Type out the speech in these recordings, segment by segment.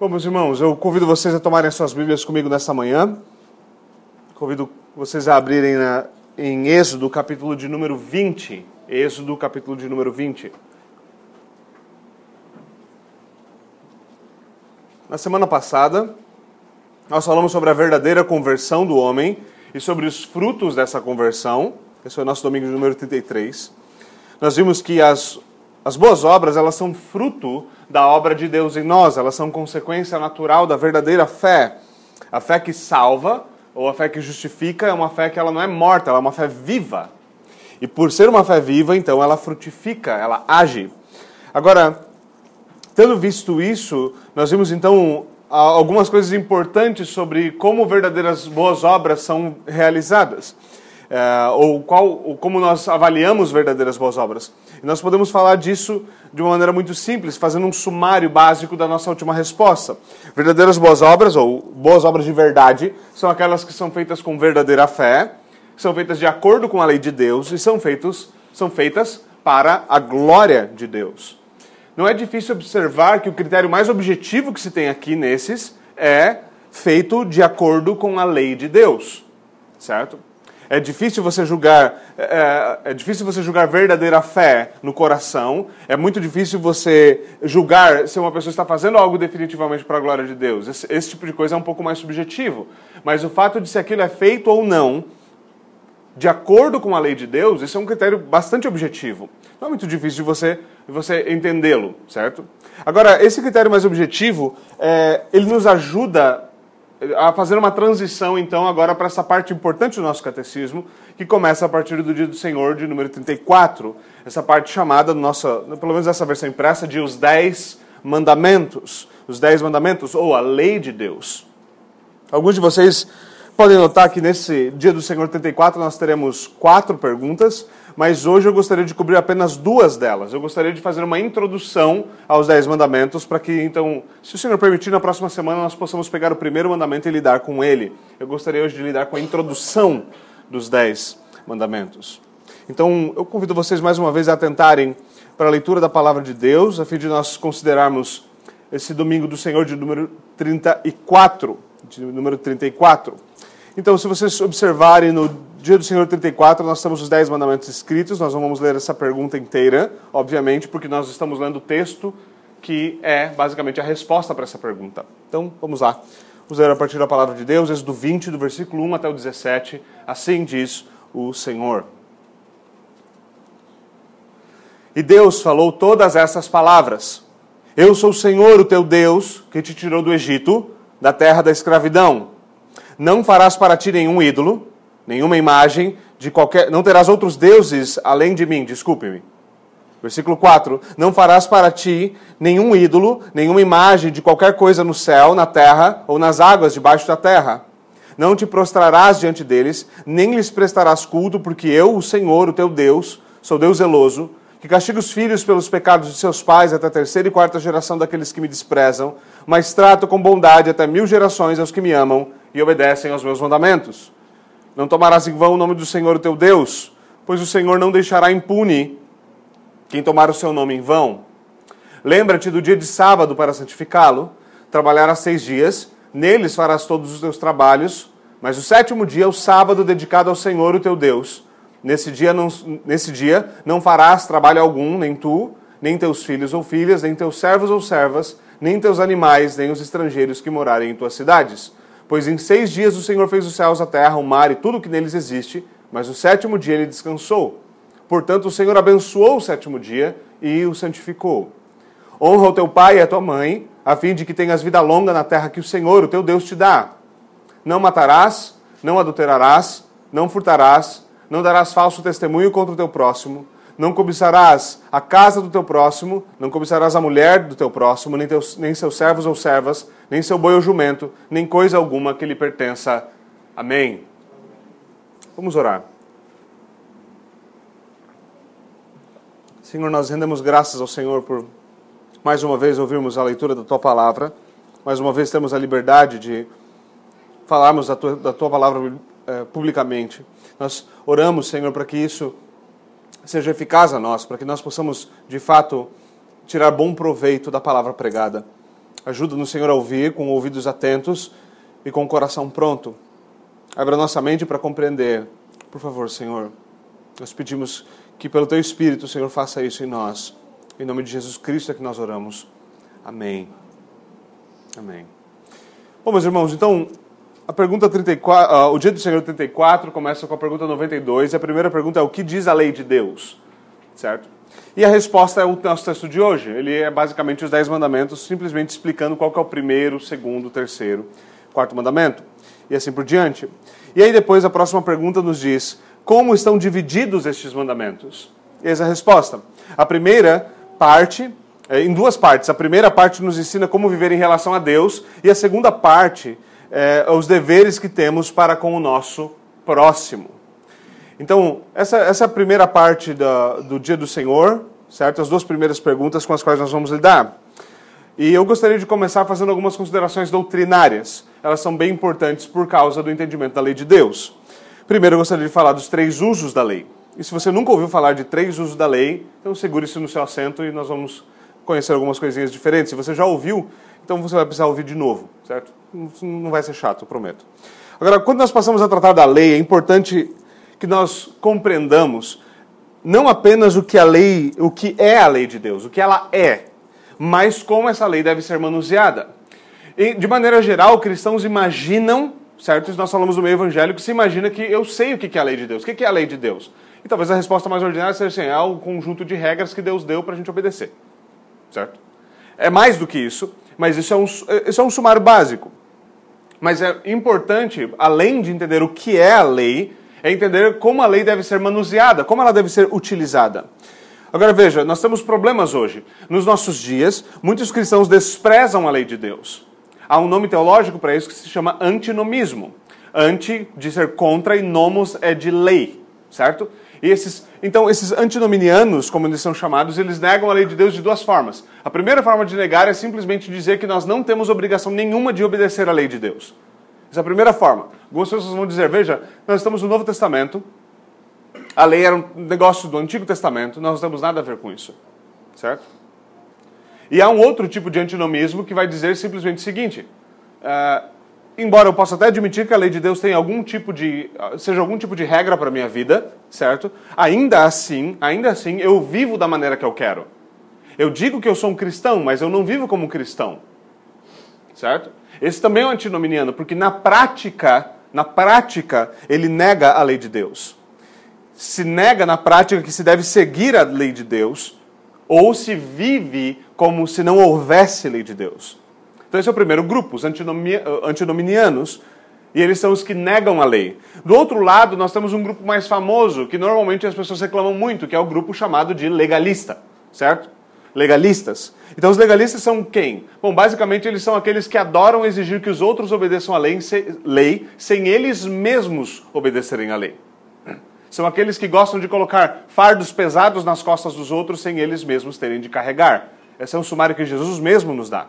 Bom, meus irmãos, eu convido vocês a tomarem as suas Bíblias comigo nesta manhã. Convido vocês a abrirem na, em Êxodo, capítulo de número 20. Êxodo, capítulo de número 20. Na semana passada, nós falamos sobre a verdadeira conversão do homem e sobre os frutos dessa conversão. Esse foi o nosso domingo de número 33. Nós vimos que as, as boas obras, elas são fruto da obra de Deus em nós, elas são consequência natural da verdadeira fé. A fé que salva, ou a fé que justifica, é uma fé que ela não é morta, ela é uma fé viva. E por ser uma fé viva, então ela frutifica, ela age. Agora, tendo visto isso, nós vimos então algumas coisas importantes sobre como verdadeiras boas obras são realizadas é, ou, qual, ou como nós avaliamos verdadeiras boas obras. E nós podemos falar disso de uma maneira muito simples, fazendo um sumário básico da nossa última resposta. Verdadeiras boas obras, ou boas obras de verdade, são aquelas que são feitas com verdadeira fé, são feitas de acordo com a lei de Deus e são, feitos, são feitas para a glória de Deus. Não é difícil observar que o critério mais objetivo que se tem aqui nesses é feito de acordo com a lei de Deus, certo? É difícil você julgar, é, é, difícil você julgar verdadeira fé no coração. É muito difícil você julgar se uma pessoa está fazendo algo definitivamente para a glória de Deus. Esse, esse tipo de coisa é um pouco mais subjetivo. Mas o fato de se aquilo é feito ou não, de acordo com a lei de Deus, isso é um critério bastante objetivo. Não é muito difícil de você, você entendê-lo, certo? Agora, esse critério mais objetivo, é, ele nos ajuda a fazer uma transição, então, agora para essa parte importante do nosso catecismo, que começa a partir do Dia do Senhor, de número 34. Essa parte chamada, nossa, pelo menos essa versão impressa, de os Dez Mandamentos. Os Dez Mandamentos, ou a Lei de Deus. Alguns de vocês podem notar que nesse Dia do Senhor 34 nós teremos quatro perguntas mas hoje eu gostaria de cobrir apenas duas delas. Eu gostaria de fazer uma introdução aos Dez Mandamentos, para que, então, se o Senhor permitir, na próxima semana nós possamos pegar o primeiro mandamento e lidar com ele. Eu gostaria hoje de lidar com a introdução dos Dez Mandamentos. Então, eu convido vocês mais uma vez a atentarem para a leitura da palavra de Deus, a fim de nós considerarmos esse domingo do Senhor de número 34. De número 34. Então, se vocês observarem no Dia do Senhor 34, nós temos os Dez Mandamentos escritos, nós não vamos ler essa pergunta inteira, obviamente, porque nós estamos lendo o texto que é basicamente a resposta para essa pergunta. Então, vamos lá. Vamos ler a partir da palavra de Deus, do 20, do versículo 1 até o 17. Assim diz o Senhor. E Deus falou todas essas palavras. Eu sou o Senhor, o teu Deus, que te tirou do Egito, da terra da escravidão. Não farás para ti nenhum ídolo, nenhuma imagem de qualquer. Não terás outros deuses além de mim, desculpe-me. Versículo 4: Não farás para ti nenhum ídolo, nenhuma imagem de qualquer coisa no céu, na terra ou nas águas debaixo da terra. Não te prostrarás diante deles, nem lhes prestarás culto, porque eu, o Senhor, o teu Deus, sou Deus zeloso, que castiga os filhos pelos pecados de seus pais até a terceira e quarta geração daqueles que me desprezam, mas trato com bondade até mil gerações aos que me amam e obedecem aos meus mandamentos. Não tomarás em vão o nome do Senhor teu Deus, pois o Senhor não deixará impune quem tomar o seu nome em vão. Lembra-te do dia de sábado para santificá-lo. Trabalharás seis dias, neles farás todos os teus trabalhos, mas o sétimo dia é o sábado dedicado ao Senhor o teu Deus. Nesse dia não, nesse dia não farás trabalho algum, nem tu, nem teus filhos ou filhas, nem teus servos ou servas, nem teus animais, nem os estrangeiros que morarem em tuas cidades Pois em seis dias o Senhor fez os céus, a terra, o mar e tudo o que neles existe, mas o sétimo dia ele descansou. Portanto, o Senhor abençoou o sétimo dia e o santificou. Honra o teu pai e a tua mãe, a fim de que tenhas vida longa na terra que o Senhor, o teu Deus, te dá. Não matarás, não adulterarás, não furtarás, não darás falso testemunho contra o teu próximo não cobiçarás a casa do teu próximo, não cobiçarás a mulher do teu próximo, nem, teus, nem seus servos ou servas, nem seu boi ou jumento, nem coisa alguma que lhe pertença. Amém. Vamos orar. Senhor, nós rendemos graças ao Senhor por mais uma vez ouvirmos a leitura da tua palavra, mais uma vez temos a liberdade de falarmos da tua, da tua palavra eh, publicamente. Nós oramos, Senhor, para que isso seja eficaz a nós, para que nós possamos, de fato, tirar bom proveito da palavra pregada. Ajuda-nos, Senhor, a ouvir com ouvidos atentos e com o coração pronto. Abra nossa mente para compreender. Por favor, Senhor, nós pedimos que pelo Teu Espírito, Senhor, faça isso em nós. Em nome de Jesus Cristo é que nós oramos. Amém. Amém. Bom, meus irmãos, então, a pergunta 34, uh, o dia do Senhor 34 começa com a pergunta 92, e a primeira pergunta é o que diz a lei de Deus? Certo? E a resposta é o nosso texto de hoje. Ele é basicamente os dez mandamentos, simplesmente explicando qual é o primeiro, segundo, terceiro, quarto mandamento. E assim por diante. E aí depois a próxima pergunta nos diz como estão divididos estes mandamentos. E essa é a resposta. A primeira parte, é, em duas partes. A primeira parte nos ensina como viver em relação a Deus, e a segunda parte é os deveres que temos para com o nosso próximo. Então, essa, essa é a primeira parte da, do dia do Senhor, certo? As duas primeiras perguntas com as quais nós vamos lidar. E eu gostaria de começar fazendo algumas considerações doutrinárias. Elas são bem importantes por causa do entendimento da lei de Deus. Primeiro, eu gostaria de falar dos três usos da lei. E se você nunca ouviu falar de três usos da lei, então segure-se no seu assento e nós vamos conhecer algumas coisinhas diferentes. Se você já ouviu, então você vai precisar ouvir de novo, certo? Não vai ser chato, prometo. Agora, quando nós passamos a tratar da lei, é importante que nós compreendamos não apenas o que a lei, o que é a lei de Deus, o que ela é, mas como essa lei deve ser manuseada. E, de maneira geral, cristãos imaginam, certo? Nós falamos no meio evangélico, se imagina que eu sei o que é a lei de Deus. O que é a lei de Deus? E talvez a resposta mais ordinária seja assim, é um conjunto de regras que Deus deu para a gente obedecer, certo? É mais do que isso, mas isso é, um, isso é um sumário básico. Mas é importante, além de entender o que é a lei, é entender como a lei deve ser manuseada, como ela deve ser utilizada. Agora veja, nós temos problemas hoje. Nos nossos dias, muitos cristãos desprezam a lei de Deus. Há um nome teológico para isso que se chama antinomismo. Anti de ser contra e nomos é de lei, certo? Esses, então, esses antinominianos, como eles são chamados, eles negam a lei de Deus de duas formas. A primeira forma de negar é simplesmente dizer que nós não temos obrigação nenhuma de obedecer à lei de Deus. Essa é a primeira forma. Algumas pessoas vão dizer: veja, nós estamos no Novo Testamento, a lei era um negócio do Antigo Testamento, nós não temos nada a ver com isso. Certo? E há um outro tipo de antinomismo que vai dizer simplesmente o seguinte: uh, embora eu possa até admitir que a lei de Deus tem algum tipo de seja algum tipo de regra para minha vida, certo? Ainda assim, ainda assim eu vivo da maneira que eu quero. Eu digo que eu sou um cristão, mas eu não vivo como um cristão. Certo? Esse também é um antinominiano, porque na prática, na prática, ele nega a lei de Deus. Se nega na prática que se deve seguir a lei de Deus, ou se vive como se não houvesse lei de Deus. Então esse é o primeiro grupo, os antinominianos, e eles são os que negam a lei. Do outro lado, nós temos um grupo mais famoso, que normalmente as pessoas reclamam muito, que é o grupo chamado de legalista, certo? legalistas. Então, os legalistas são quem? Bom, basicamente, eles são aqueles que adoram exigir que os outros obedeçam lei, lei sem eles mesmos obedecerem à lei. São aqueles que gostam de colocar fardos pesados nas costas dos outros sem eles mesmos terem de carregar. Esse é um sumário que Jesus mesmo nos dá.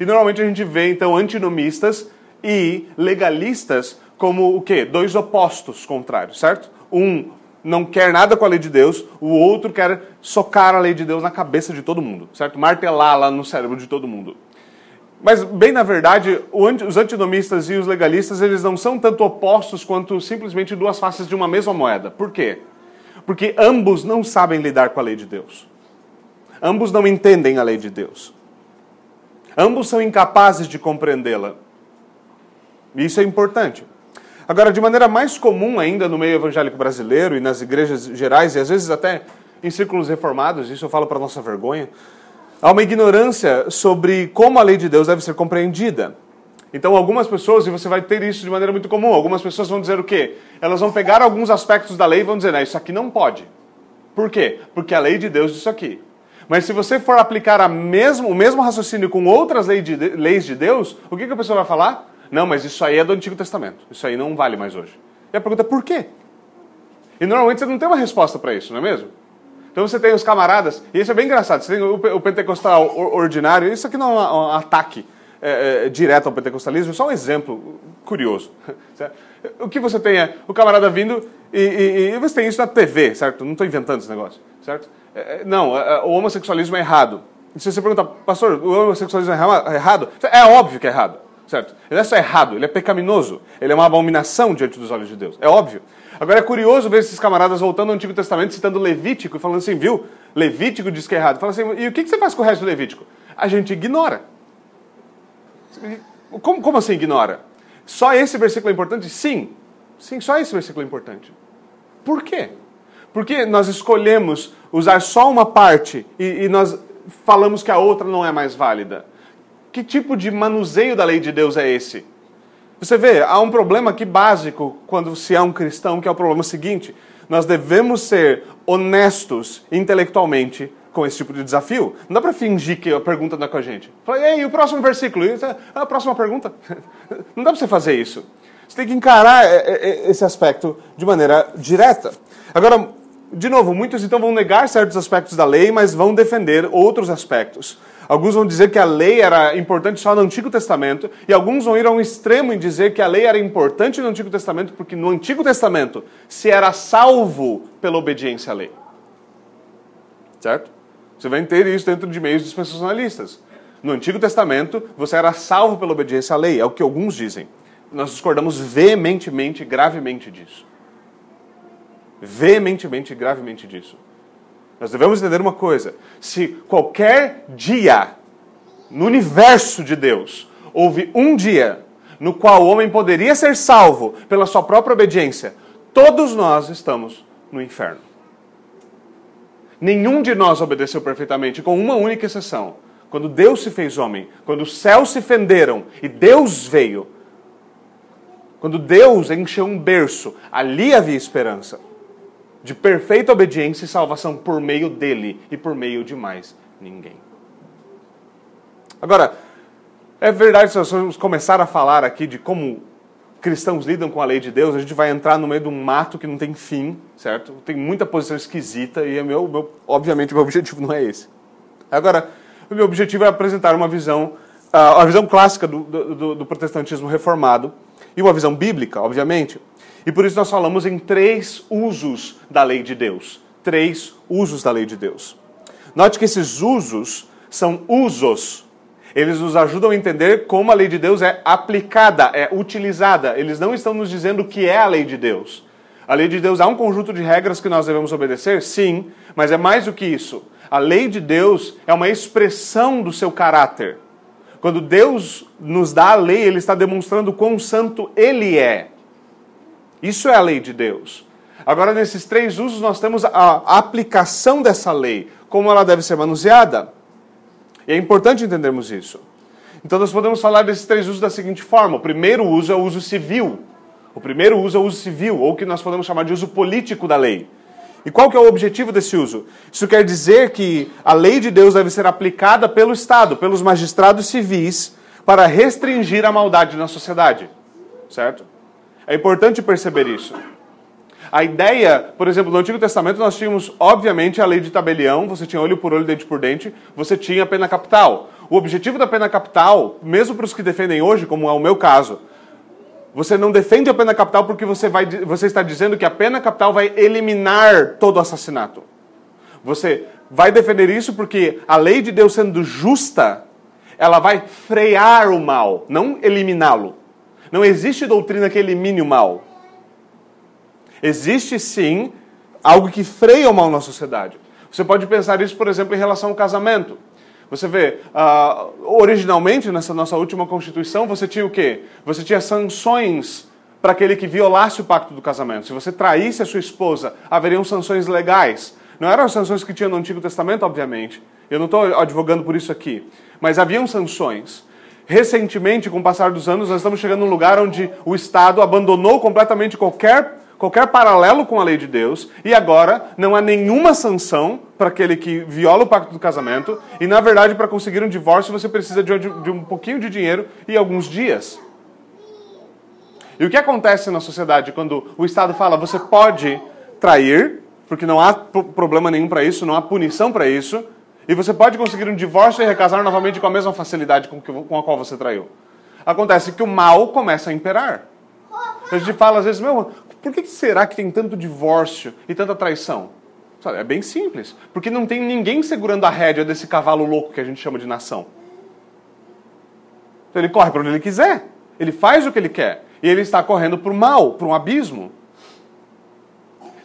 E normalmente a gente vê, então, antinomistas e legalistas como o quê? Dois opostos contrários, certo? Um não quer nada com a lei de Deus, o outro quer socar a lei de Deus na cabeça de todo mundo, certo? Martelar lá no cérebro de todo mundo. Mas, bem na verdade, os antinomistas e os legalistas, eles não são tanto opostos quanto simplesmente duas faces de uma mesma moeda. Por quê? Porque ambos não sabem lidar com a lei de Deus. Ambos não entendem a lei de Deus. Ambos são incapazes de compreendê-la. Isso é importante. Agora, de maneira mais comum ainda no meio evangélico brasileiro e nas igrejas gerais, e às vezes até em círculos reformados, isso eu falo para nossa vergonha, há uma ignorância sobre como a lei de Deus deve ser compreendida. Então, algumas pessoas, e você vai ter isso de maneira muito comum, algumas pessoas vão dizer o quê? Elas vão pegar alguns aspectos da lei e vão dizer, não, isso aqui não pode. Por quê? Porque a lei de Deus diz isso aqui. Mas se você for aplicar a mesmo, o mesmo raciocínio com outras leis de, leis de Deus, o que, que a pessoa vai falar? Não, mas isso aí é do Antigo Testamento. Isso aí não vale mais hoje. E a pergunta é por quê? E normalmente você não tem uma resposta para isso, não é mesmo? Então você tem os camaradas, e isso é bem engraçado, você tem o pentecostal ordinário, isso aqui não é um ataque é, é, direto ao pentecostalismo, é só um exemplo curioso. O que você tem é o camarada vindo e, e, e você tem isso na TV, certo? Não estou inventando esse negócio, certo? É, é não, é, o homossexualismo é errado. E se você pergunta, pastor, o homossexualismo é errado? É óbvio que é errado, certo? Ele não é só errado, ele é pecaminoso. Ele é uma abominação diante dos olhos de Deus. É óbvio. Agora é curioso ver esses camaradas voltando ao Antigo Testamento, citando Levítico e falando assim, viu? Levítico diz que é errado. Fala assim, e o que você faz com o resto do Levítico? A gente ignora. Como, como assim ignora? Só esse versículo é importante? Sim. Sim, só esse versículo é importante. Por quê? Porque nós escolhemos usar só uma parte e, e nós falamos que a outra não é mais válida. Que tipo de manuseio da lei de Deus é esse? Você vê, há um problema aqui básico quando se é um cristão, que é o problema seguinte: nós devemos ser honestos intelectualmente com esse tipo de desafio. Não dá para fingir que a pergunta não é com a gente. Fala, e aí, o próximo versículo? A próxima pergunta? Não dá para você fazer isso. Você tem que encarar é, é, é, esse aspecto de maneira direta. Agora, de novo, muitos então vão negar certos aspectos da lei, mas vão defender outros aspectos. Alguns vão dizer que a lei era importante só no Antigo Testamento, e alguns vão ir a um extremo em dizer que a lei era importante no Antigo Testamento, porque no Antigo Testamento se era salvo pela obediência à lei. Certo? Você vai ter isso dentro de meios dispensacionalistas. No Antigo Testamento, você era salvo pela obediência à lei, é o que alguns dizem. Nós discordamos veementemente, gravemente disso veementemente gravemente disso. Nós devemos entender uma coisa: se qualquer dia no universo de Deus houve um dia no qual o homem poderia ser salvo pela sua própria obediência, todos nós estamos no inferno. Nenhum de nós obedeceu perfeitamente, com uma única exceção. Quando Deus se fez homem, quando os céus se fenderam e Deus veio, quando Deus encheu um berço, ali havia esperança de perfeita obediência e salvação por meio dele e por meio de mais ninguém. Agora, é verdade se nós vamos começar a falar aqui de como cristãos lidam com a lei de Deus, a gente vai entrar no meio de um mato que não tem fim, certo? Tem muita posição esquisita e é meu, meu obviamente, meu objetivo não é esse. Agora, o meu objetivo é apresentar uma visão, uh, a visão clássica do, do, do protestantismo reformado e uma visão bíblica, obviamente, e por isso nós falamos em três usos da lei de Deus. Três usos da lei de Deus. Note que esses usos são usos. Eles nos ajudam a entender como a lei de Deus é aplicada, é utilizada. Eles não estão nos dizendo o que é a lei de Deus. A lei de Deus há um conjunto de regras que nós devemos obedecer? Sim, mas é mais do que isso. A lei de Deus é uma expressão do seu caráter. Quando Deus nos dá a lei, Ele está demonstrando quão santo Ele é. Isso é a lei de Deus. Agora, nesses três usos, nós temos a aplicação dessa lei, como ela deve ser manuseada. E é importante entendermos isso. Então, nós podemos falar desses três usos da seguinte forma: o primeiro uso é o uso civil. O primeiro uso é o uso civil, ou o que nós podemos chamar de uso político da lei. E qual que é o objetivo desse uso? Isso quer dizer que a lei de Deus deve ser aplicada pelo Estado, pelos magistrados civis, para restringir a maldade na sociedade. Certo? É importante perceber isso. A ideia, por exemplo, no Antigo Testamento nós tínhamos, obviamente, a lei de tabelião, você tinha olho por olho, dente por dente, você tinha a pena capital. O objetivo da pena capital, mesmo para os que defendem hoje, como é o meu caso, você não defende a pena capital porque você, vai, você está dizendo que a pena capital vai eliminar todo assassinato. Você vai defender isso porque a lei de Deus sendo justa, ela vai frear o mal, não eliminá-lo. Não existe doutrina que elimine o mal. Existe sim algo que freia o mal na sociedade. Você pode pensar isso, por exemplo, em relação ao casamento. Você vê, uh, originalmente, nessa nossa última Constituição, você tinha o quê? Você tinha sanções para aquele que violasse o pacto do casamento. Se você traísse a sua esposa, haveriam sanções legais. Não eram as sanções que tinha no Antigo Testamento, obviamente. Eu não estou advogando por isso aqui. Mas haviam sanções. Recentemente, com o passar dos anos, nós estamos chegando num lugar onde o Estado abandonou completamente qualquer, qualquer paralelo com a lei de Deus e agora não há nenhuma sanção para aquele que viola o pacto do casamento e, na verdade, para conseguir um divórcio você precisa de, de um pouquinho de dinheiro e alguns dias. E o que acontece na sociedade quando o Estado fala você pode trair, porque não há problema nenhum para isso, não há punição para isso, e você pode conseguir um divórcio e recasar novamente com a mesma facilidade com, a qual você traiu. Acontece que o mal começa a imperar. A gente fala às vezes, meu, por que será que tem tanto divórcio e tanta traição? É bem simples. Porque não tem ninguém segurando a rédea desse cavalo louco que a gente chama de nação. Então ele corre para onde ele quiser. Ele faz o que ele quer. E ele está correndo para o mal, para um abismo.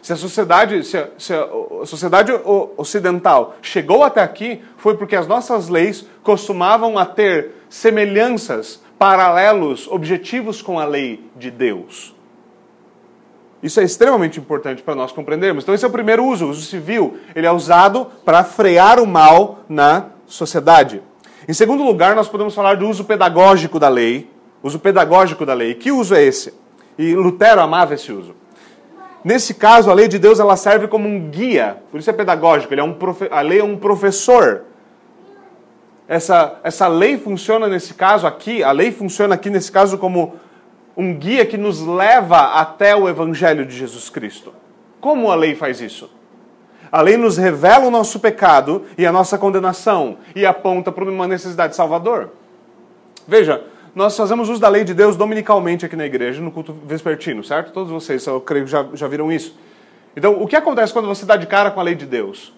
Se a sociedade, se a, se a, sociedade ocidental chegou até aqui, foi porque as nossas leis costumavam a ter semelhanças, paralelos, objetivos com a lei de Deus. Isso é extremamente importante para nós compreendermos. Então, esse é o primeiro uso, o uso civil. Ele é usado para frear o mal na sociedade. Em segundo lugar, nós podemos falar do uso pedagógico da lei. Uso pedagógico da lei. Que uso é esse? E Lutero amava esse uso. Nesse caso, a lei de Deus ela serve como um guia, por isso é pedagógico, ele é um profe... a lei é um professor. Essa, essa lei funciona nesse caso aqui, a lei funciona aqui nesse caso como um guia que nos leva até o Evangelho de Jesus Cristo. Como a lei faz isso? A lei nos revela o nosso pecado e a nossa condenação e aponta para uma necessidade de Salvador. Veja, nós fazemos uso da lei de Deus dominicalmente aqui na igreja, no culto vespertino, certo? Todos vocês, eu creio, já, já viram isso. Então, o que acontece quando você dá de cara com a lei de Deus?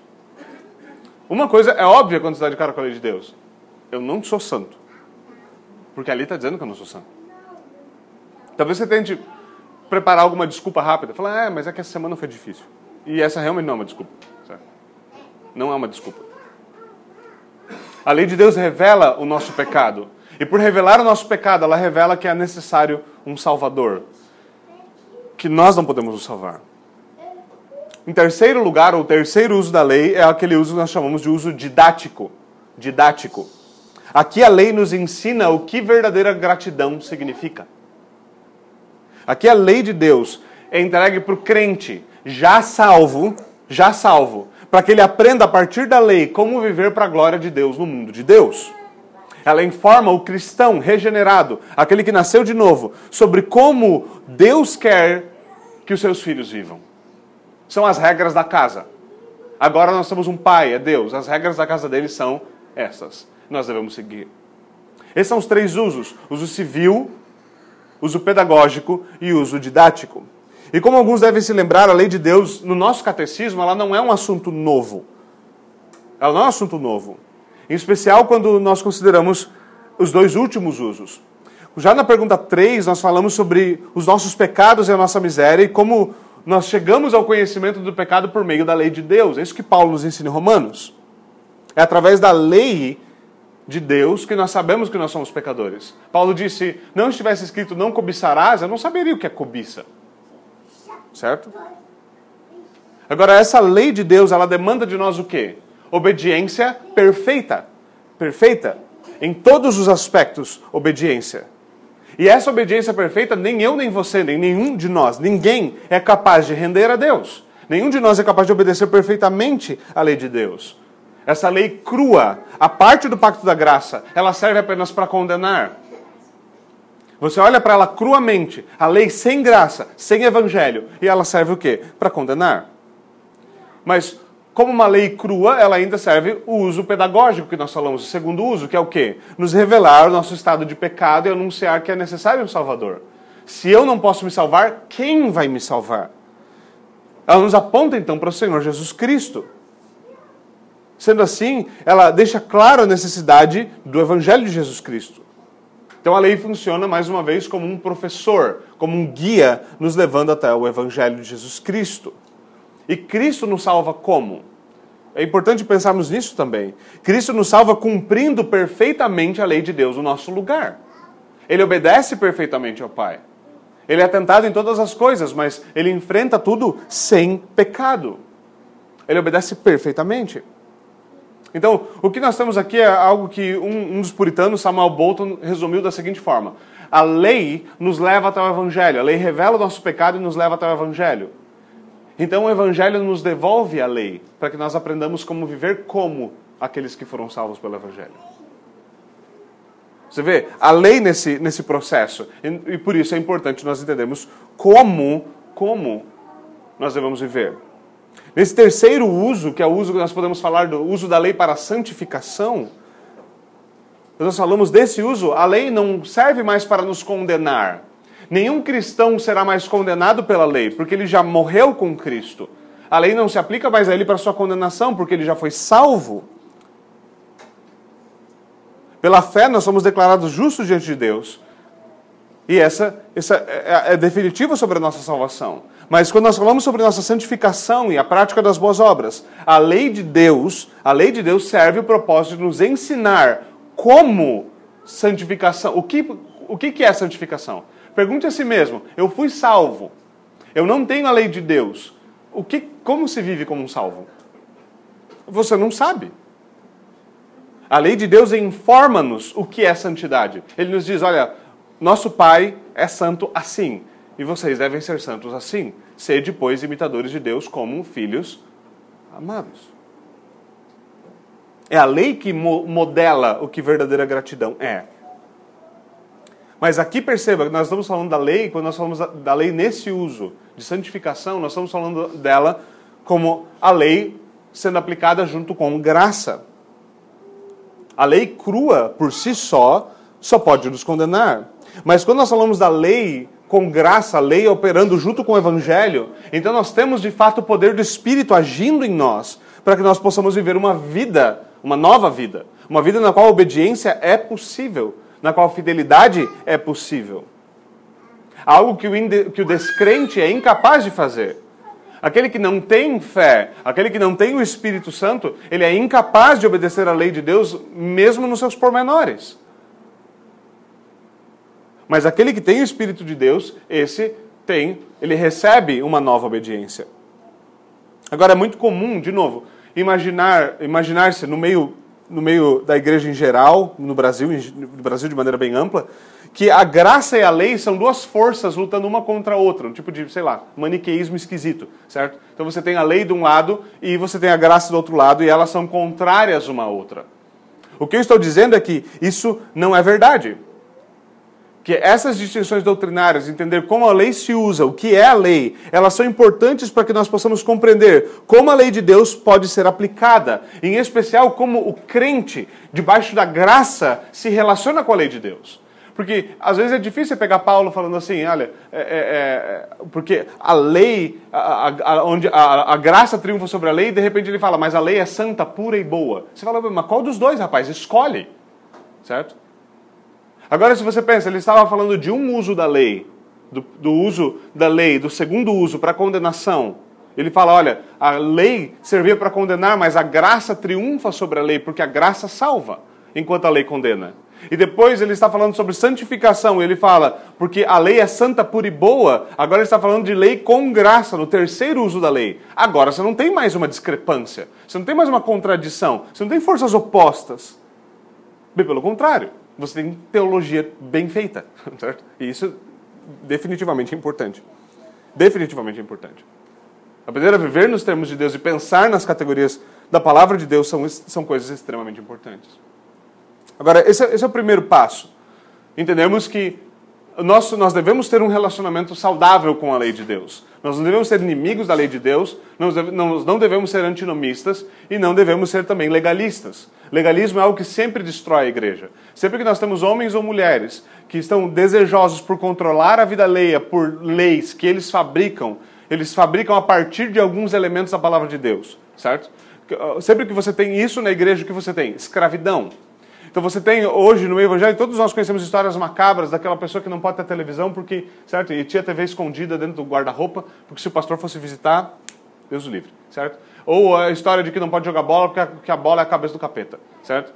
Uma coisa é óbvia quando você dá de cara com a lei de Deus. Eu não sou santo. Porque ali está dizendo que eu não sou santo. Talvez você tente preparar alguma desculpa rápida. Falar, é, mas é que essa semana foi difícil. E essa realmente não é uma desculpa. Certo? Não é uma desculpa. A lei de Deus revela o nosso pecado. E por revelar o nosso pecado, ela revela que é necessário um Salvador. Que nós não podemos nos salvar. Em terceiro lugar, o terceiro uso da lei é aquele uso que nós chamamos de uso didático. Didático. Aqui a lei nos ensina o que verdadeira gratidão significa. Aqui a lei de Deus é entregue para o crente, já salvo, já salvo, para que ele aprenda a partir da lei como viver para a glória de Deus no mundo de Deus. Ela informa o cristão regenerado, aquele que nasceu de novo, sobre como Deus quer que os seus filhos vivam. São as regras da casa. Agora nós temos um pai, é Deus. As regras da casa dele são essas. Nós devemos seguir. Esses são os três usos: uso civil, uso pedagógico e uso didático. E como alguns devem se lembrar, a lei de Deus, no nosso catecismo, ela não é um assunto novo. Ela não é um assunto novo. Em especial quando nós consideramos os dois últimos usos. Já na pergunta 3, nós falamos sobre os nossos pecados e a nossa miséria e como nós chegamos ao conhecimento do pecado por meio da lei de Deus. É isso que Paulo nos ensina em Romanos. É através da lei de Deus que nós sabemos que nós somos pecadores. Paulo disse: não estivesse escrito não cobiçarás, eu não saberia o que é cobiça. Certo? Agora, essa lei de Deus, ela demanda de nós o quê? obediência perfeita. Perfeita. Em todos os aspectos, obediência. E essa obediência perfeita, nem eu, nem você, nem nenhum de nós, ninguém é capaz de render a Deus. Nenhum de nós é capaz de obedecer perfeitamente a lei de Deus. Essa lei crua, a parte do pacto da graça, ela serve apenas para condenar. Você olha para ela cruamente, a lei sem graça, sem evangelho, e ela serve o quê? Para condenar. Mas como uma lei crua, ela ainda serve o uso pedagógico que nós falamos, o segundo uso, que é o quê? Nos revelar o nosso estado de pecado e anunciar que é necessário um Salvador. Se eu não posso me salvar, quem vai me salvar? Ela nos aponta então para o Senhor Jesus Cristo. Sendo assim, ela deixa claro a necessidade do Evangelho de Jesus Cristo. Então a lei funciona mais uma vez como um professor, como um guia, nos levando até o Evangelho de Jesus Cristo. E Cristo nos salva como? É importante pensarmos nisso também. Cristo nos salva cumprindo perfeitamente a lei de Deus no nosso lugar. Ele obedece perfeitamente ao Pai. Ele é tentado em todas as coisas, mas ele enfrenta tudo sem pecado. Ele obedece perfeitamente. Então, o que nós temos aqui é algo que um, um, dos puritanos, Samuel Bolton, resumiu da seguinte forma: a lei nos leva até o Evangelho, a lei revela o nosso pecado e nos leva até o Evangelho. Então o Evangelho nos devolve a lei, para que nós aprendamos como viver como aqueles que foram salvos pelo Evangelho. Você vê, a lei nesse, nesse processo, e, e por isso é importante nós entendermos como, como nós devemos viver. Nesse terceiro uso, que é o uso que nós podemos falar do uso da lei para a santificação, nós falamos desse uso, a lei não serve mais para nos condenar, Nenhum cristão será mais condenado pela lei, porque ele já morreu com Cristo. a lei não se aplica mais a ele para sua condenação, porque ele já foi salvo. Pela fé, nós somos declarados justos diante de Deus. E essa, essa é, é definitiva sobre a nossa salvação. Mas quando nós falamos sobre nossa santificação e a prática das boas obras, a lei de Deus, a lei de Deus serve o propósito de nos ensinar como santificação. O que, o que é santificação? Pergunte a si mesmo: eu fui salvo, eu não tenho a lei de Deus. O que, como se vive como um salvo? Você não sabe. A lei de Deus informa-nos o que é santidade. Ele nos diz: olha, nosso Pai é santo assim, e vocês devem ser santos assim. Sede, pois, imitadores de Deus como filhos amados. É a lei que modela o que verdadeira gratidão é. Mas aqui perceba que nós estamos falando da lei, quando nós falamos da lei nesse uso de santificação, nós estamos falando dela como a lei sendo aplicada junto com graça. A lei crua por si só só pode nos condenar. Mas quando nós falamos da lei com graça, a lei operando junto com o evangelho, então nós temos de fato o poder do Espírito agindo em nós para que nós possamos viver uma vida, uma nova vida, uma vida na qual a obediência é possível, na qual a fidelidade é possível. Algo que o, que o descrente é incapaz de fazer. Aquele que não tem fé, aquele que não tem o Espírito Santo, ele é incapaz de obedecer à lei de Deus, mesmo nos seus pormenores. Mas aquele que tem o Espírito de Deus, esse tem, ele recebe uma nova obediência. Agora é muito comum, de novo, imaginar, imaginar-se no meio, no meio da igreja em geral, no Brasil, no Brasil de maneira bem ampla, que a graça e a lei são duas forças lutando uma contra a outra, um tipo de, sei lá, maniqueísmo esquisito, certo? Então você tem a lei de um lado e você tem a graça do outro lado e elas são contrárias uma à outra. O que eu estou dizendo é que isso não é verdade que essas distinções doutrinárias, entender como a lei se usa, o que é a lei, elas são importantes para que nós possamos compreender como a lei de Deus pode ser aplicada, em especial como o crente, debaixo da graça, se relaciona com a lei de Deus. Porque às vezes é difícil pegar Paulo falando assim, olha, é, é, é, porque a lei, a, a, onde a, a, graça triunfa sobre a lei, e de repente ele fala, mas a lei é santa, pura e boa. Você fala, mas qual dos dois, rapaz? Escolhe. Certo? Agora, se você pensa, ele estava falando de um uso da lei, do, do uso da lei, do segundo uso para condenação. Ele fala: olha, a lei servia para condenar, mas a graça triunfa sobre a lei, porque a graça salva, enquanto a lei condena. E depois ele está falando sobre santificação, ele fala, porque a lei é santa, pura e boa, agora ele está falando de lei com graça, no terceiro uso da lei. Agora você não tem mais uma discrepância, você não tem mais uma contradição, você não tem forças opostas. Bem pelo contrário você tem teologia bem feita, certo? E isso definitivamente é importante. Definitivamente é importante. Aprender a viver nos termos de Deus e pensar nas categorias da palavra de Deus são, são coisas extremamente importantes. Agora, esse, é, esse é o primeiro passo. Entendemos que nós, nós devemos ter um relacionamento saudável com a lei de Deus. Nós não devemos ser inimigos da lei de Deus, nós não devemos ser antinomistas e não devemos ser também legalistas. Legalismo é algo que sempre destrói a igreja. Sempre que nós temos homens ou mulheres que estão desejosos por controlar a vida alheia por leis que eles fabricam, eles fabricam a partir de alguns elementos da palavra de Deus, certo? Sempre que você tem isso na igreja, o que você tem? Escravidão. Então você tem hoje no meio evangélico, todos nós conhecemos histórias macabras daquela pessoa que não pode ter televisão porque, certo? E tinha TV escondida dentro do guarda-roupa, porque se o pastor fosse visitar, Deus o livre, certo? Ou a história de que não pode jogar bola porque a, bola é a cabeça do capeta, certo?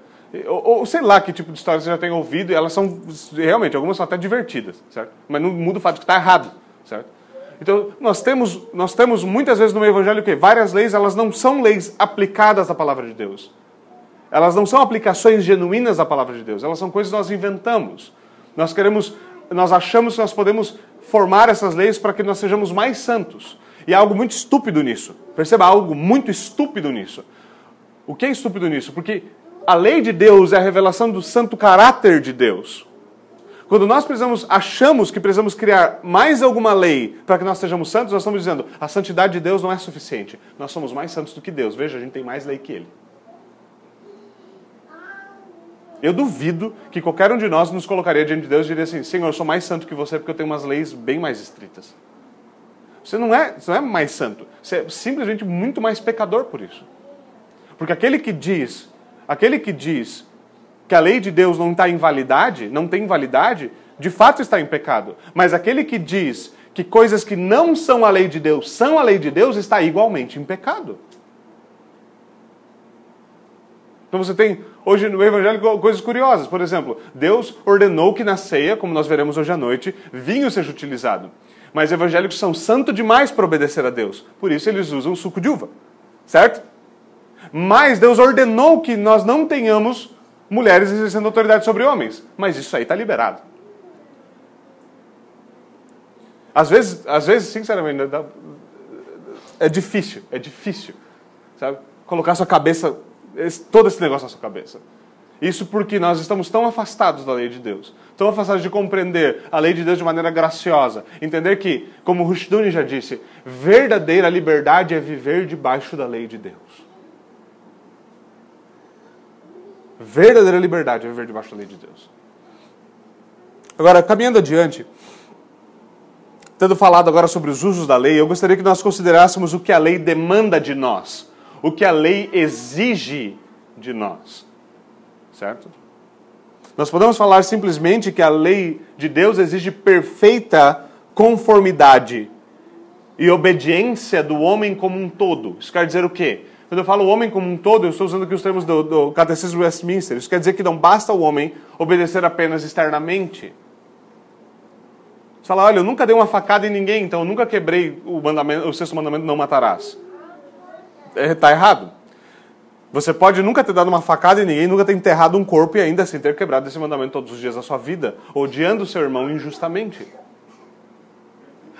Ou, ou, sei lá que tipo de história você já tem ouvido, e elas são, realmente, algumas são até divertidas, certo? Mas não muda o fato de que está errado, certo? Então, nós temos, nós temos muitas vezes no meio evangélico que várias leis, elas não são leis aplicadas à palavra de Deus. Elas não são aplicações genuínas da palavra de Deus, elas são coisas que nós inventamos. Nós queremos, nós achamos que nós podemos formar essas leis para que nós sejamos mais santos. E há algo muito estúpido nisso. Perceba, há algo muito estúpido nisso. O que é estúpido nisso? Porque a lei de Deus é a revelação do santo caráter de Deus. Quando nós precisamos, achamos que precisamos criar mais alguma lei para que nós sejamos santos, nós estamos dizendo a santidade de Deus não é suficiente. Nós somos mais santos do que Deus. Veja, a gente tem mais lei que Ele. Eu duvido que qualquer um de nós nos colocaria diante de Deus e diria assim: Senhor, eu sou mais santo que você porque eu tenho umas leis bem mais estritas. Você não é, você não é mais santo. Você é simplesmente muito mais pecador por isso. Porque aquele que diz, aquele que diz que a lei de Deus não está em validade, não tem validade, de fato está em pecado. Mas aquele que diz que coisas que não são a lei de Deus são a lei de Deus está igualmente em pecado. Então você tem hoje no Evangelho coisas curiosas. Por exemplo, Deus ordenou que na ceia, como nós veremos hoje à noite, vinho seja utilizado. Mas evangélicos são santo demais para obedecer a Deus. Por isso eles usam suco de uva. Certo? Mas Deus ordenou que nós não tenhamos mulheres exercendo autoridade sobre homens. Mas isso aí está liberado. Às vezes, às vezes, sinceramente, é difícil, é difícil, sabe? Colocar sua cabeça todo esse negócio na sua cabeça. Isso porque nós estamos tão afastados da lei de Deus, tão afastados de compreender a lei de Deus de maneira graciosa. Entender que, como Rushduni já disse, verdadeira liberdade é viver debaixo da lei de Deus. Verdadeira liberdade é viver debaixo da lei de Deus. Agora, caminhando adiante, tendo falado agora sobre os usos da lei, eu gostaria que nós considerássemos o que a lei demanda de nós o que a lei exige de nós. Certo? Nós podemos falar simplesmente que a lei de Deus exige perfeita conformidade e obediência do homem como um todo. Isso quer dizer o quê? Quando eu falo homem como um todo, eu estou usando aqui os termos do, do Catecismo Westminster. Isso quer dizer que não basta o homem obedecer apenas externamente. Você fala, olha, eu nunca dei uma facada em ninguém, então eu nunca quebrei o, mandamento, o sexto mandamento, não matarás está é, errado. Você pode nunca ter dado uma facada em ninguém, nunca ter enterrado um corpo e ainda assim ter quebrado esse mandamento todos os dias da sua vida, odiando seu irmão injustamente.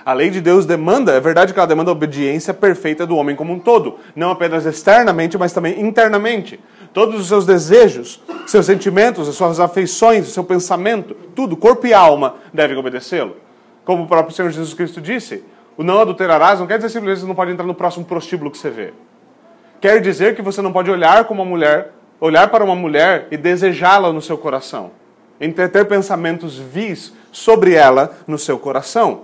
A lei de Deus demanda, é verdade que ela demanda a obediência perfeita do homem como um todo, não apenas externamente, mas também internamente. Todos os seus desejos, seus sentimentos, as suas afeições, o seu pensamento, tudo, corpo e alma, devem obedecê-lo. Como o próprio Senhor Jesus Cristo disse, o não adulterarás não quer dizer simplesmente que você não pode entrar no próximo prostíbulo que você vê quer dizer que você não pode olhar como uma mulher, olhar para uma mulher e desejá-la no seu coração. Ter pensamentos vis sobre ela no seu coração.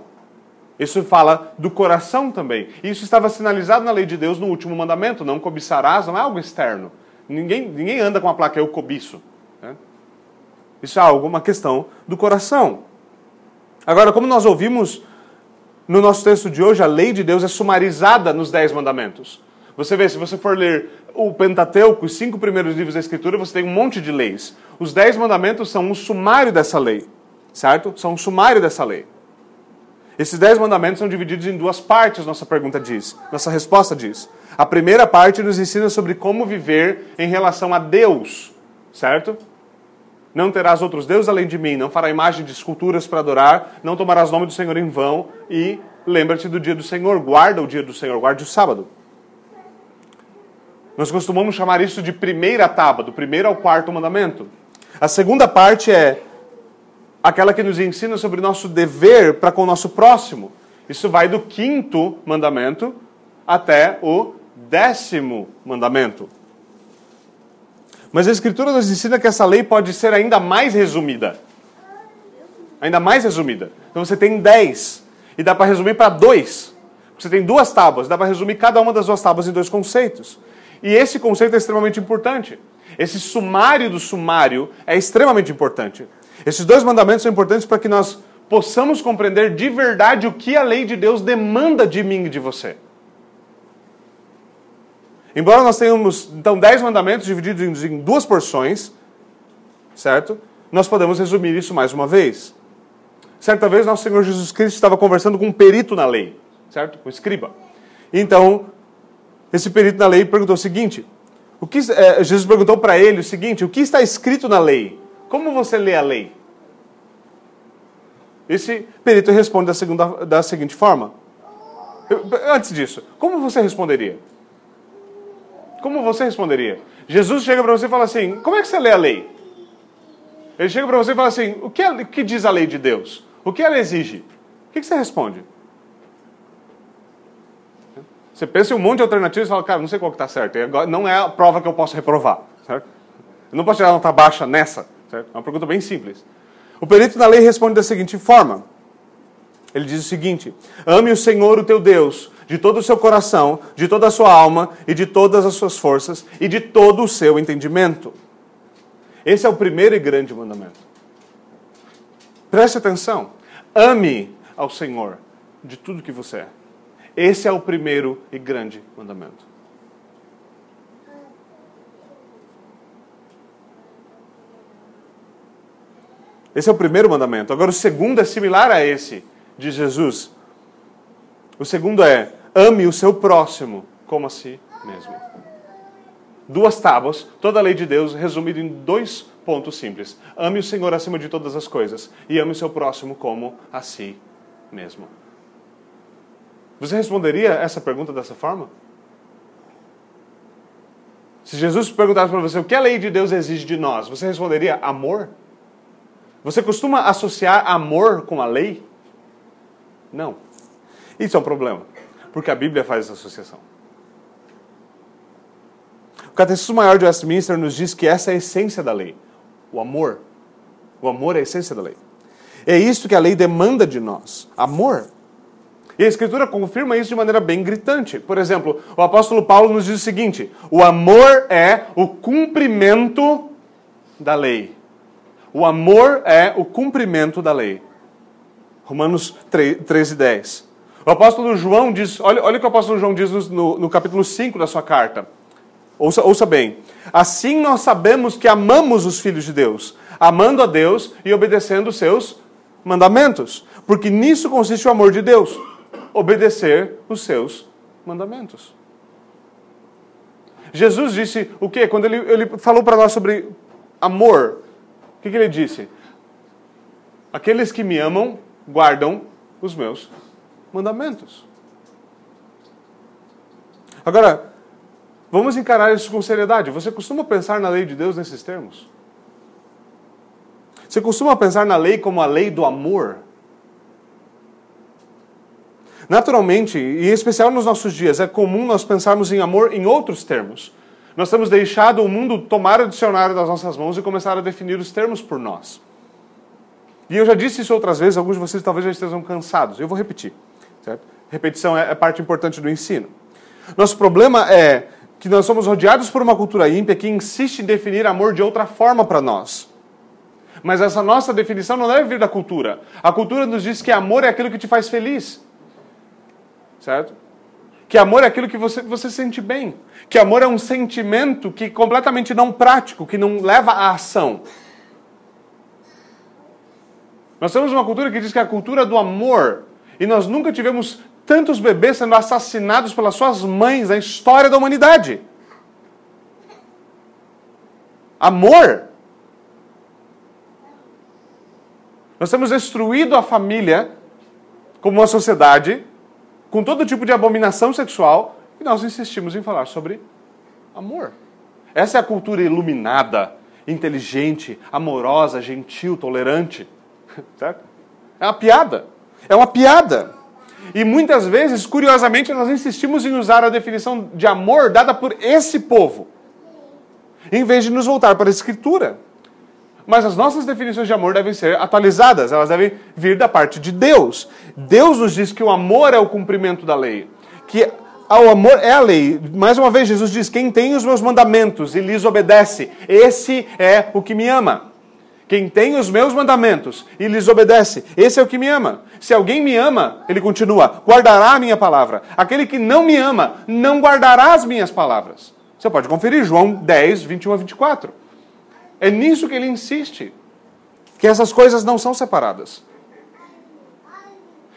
Isso fala do coração também. Isso estava sinalizado na lei de Deus no último mandamento: não cobiçarás, não é algo externo. Ninguém, ninguém anda com a placa eu cobiço. Né? Isso é algo, uma questão do coração. Agora, como nós ouvimos no nosso texto de hoje, a lei de Deus é sumarizada nos Dez Mandamentos. Você vê, se você for ler o Pentateuco, os cinco primeiros livros da Escritura, você tem um monte de leis. Os dez mandamentos são um sumário dessa lei, certo? São um sumário dessa lei. Esses dez mandamentos são divididos em duas partes, nossa pergunta diz, nossa resposta diz. A primeira parte nos ensina sobre como viver em relação a Deus, certo? Não terás outros deuses além de mim, não fará imagem de esculturas para adorar, não tomarás nome do Senhor em vão e lembra-te do dia do Senhor, guarda o dia do Senhor, guarde o sábado. Nós costumamos chamar isso de primeira tábua, do primeiro ao quarto mandamento. A segunda parte é aquela que nos ensina sobre nosso dever para com o nosso próximo. Isso vai do quinto mandamento até o décimo mandamento. Mas a Escritura nos ensina que essa lei pode ser ainda mais resumida. Ainda mais resumida. Então você tem dez. E dá para resumir para dois. Você tem duas tábuas. Dá para resumir cada uma das duas tábuas em dois conceitos. E esse conceito é extremamente importante. Esse sumário do sumário é extremamente importante. Esses dois mandamentos são importantes para que nós possamos compreender de verdade o que a lei de Deus demanda de mim e de você. Embora nós tenhamos, então, dez mandamentos divididos em duas porções, certo? Nós podemos resumir isso mais uma vez. Certa vez, nosso Senhor Jesus Cristo estava conversando com um perito na lei, certo? Com um escriba. Então, esse perito na lei perguntou o seguinte: o que, é, Jesus perguntou para ele o seguinte: o que está escrito na lei? Como você lê a lei? Esse perito responde da, segunda, da seguinte forma: antes disso, como você responderia? Como você responderia? Jesus chega para você e fala assim: como é que você lê a lei? Ele chega para você e fala assim: o que, é, que diz a lei de Deus? O que ela exige? O que você responde? Você pensa em um monte de alternativas e fala, cara, não sei qual que está certo. Não é a prova que eu posso reprovar. Certo? Eu não posso tirar nota baixa nessa. Certo? É uma pergunta bem simples. O perito na lei responde da seguinte forma: Ele diz o seguinte: Ame o Senhor, o teu Deus, de todo o seu coração, de toda a sua alma e de todas as suas forças e de todo o seu entendimento. Esse é o primeiro e grande mandamento. Preste atenção. Ame ao Senhor de tudo que você é. Esse é o primeiro e grande mandamento. Esse é o primeiro mandamento. Agora, o segundo é similar a esse de Jesus. O segundo é: ame o seu próximo como a si mesmo. Duas tábuas, toda a lei de Deus resumida em dois pontos simples. Ame o Senhor acima de todas as coisas e ame o seu próximo como a si mesmo. Você responderia essa pergunta dessa forma? Se Jesus perguntasse para você o que a lei de Deus exige de nós, você responderia amor? Você costuma associar amor com a lei? Não. Isso é um problema, porque a Bíblia faz essa associação. O Catecismo Maior de Westminster nos diz que essa é a essência da lei, o amor. O amor é a essência da lei. É isso que a lei demanda de nós, amor. E a Escritura confirma isso de maneira bem gritante. Por exemplo, o apóstolo Paulo nos diz o seguinte: o amor é o cumprimento da lei. O amor é o cumprimento da lei. Romanos 13, 10. O apóstolo João diz, olha, olha o que o apóstolo João diz no, no capítulo 5 da sua carta. Ouça, ouça bem. Assim nós sabemos que amamos os filhos de Deus, amando a Deus e obedecendo os seus mandamentos. Porque nisso consiste o amor de Deus, obedecer os seus mandamentos. Jesus disse o quê? Quando ele, ele falou para nós sobre amor, o que, que ele disse? Aqueles que me amam guardam os meus mandamentos. Agora, vamos encarar isso com seriedade. Você costuma pensar na lei de Deus nesses termos? Você costuma pensar na lei como a lei do amor? Naturalmente, e em especial nos nossos dias, é comum nós pensarmos em amor em outros termos. Nós temos deixado o mundo tomar o dicionário das nossas mãos e começar a definir os termos por nós. E eu já disse isso outras vezes, alguns de vocês talvez já estejam cansados. Eu vou repetir. Certo? Repetição é, é parte importante do ensino. Nosso problema é que nós somos rodeados por uma cultura ímpia que insiste em definir amor de outra forma para nós. Mas essa nossa definição não deve vir da cultura. A cultura nos diz que amor é aquilo que te faz feliz. Certo? Que amor é aquilo que você, você sente bem. Que amor é um sentimento que completamente não prático, que não leva à ação. Nós temos uma cultura que diz que é a cultura do amor. E nós nunca tivemos tantos bebês sendo assassinados pelas suas mães na história da humanidade. Amor. Nós temos destruído a família como uma sociedade com todo tipo de abominação sexual, e nós insistimos em falar sobre amor. Essa é a cultura iluminada, inteligente, amorosa, gentil, tolerante. Certo? É uma piada. É uma piada. E muitas vezes, curiosamente, nós insistimos em usar a definição de amor dada por esse povo, em vez de nos voltar para a Escritura. Mas as nossas definições de amor devem ser atualizadas, elas devem vir da parte de Deus. Deus nos diz que o amor é o cumprimento da lei, que o amor é a lei. Mais uma vez, Jesus diz: Quem tem os meus mandamentos e lhes obedece, esse é o que me ama. Quem tem os meus mandamentos e lhes obedece, esse é o que me ama. Se alguém me ama, ele continua, guardará a minha palavra. Aquele que não me ama, não guardará as minhas palavras. Você pode conferir João 10, 21 a 24. É nisso que ele insiste. Que essas coisas não são separadas.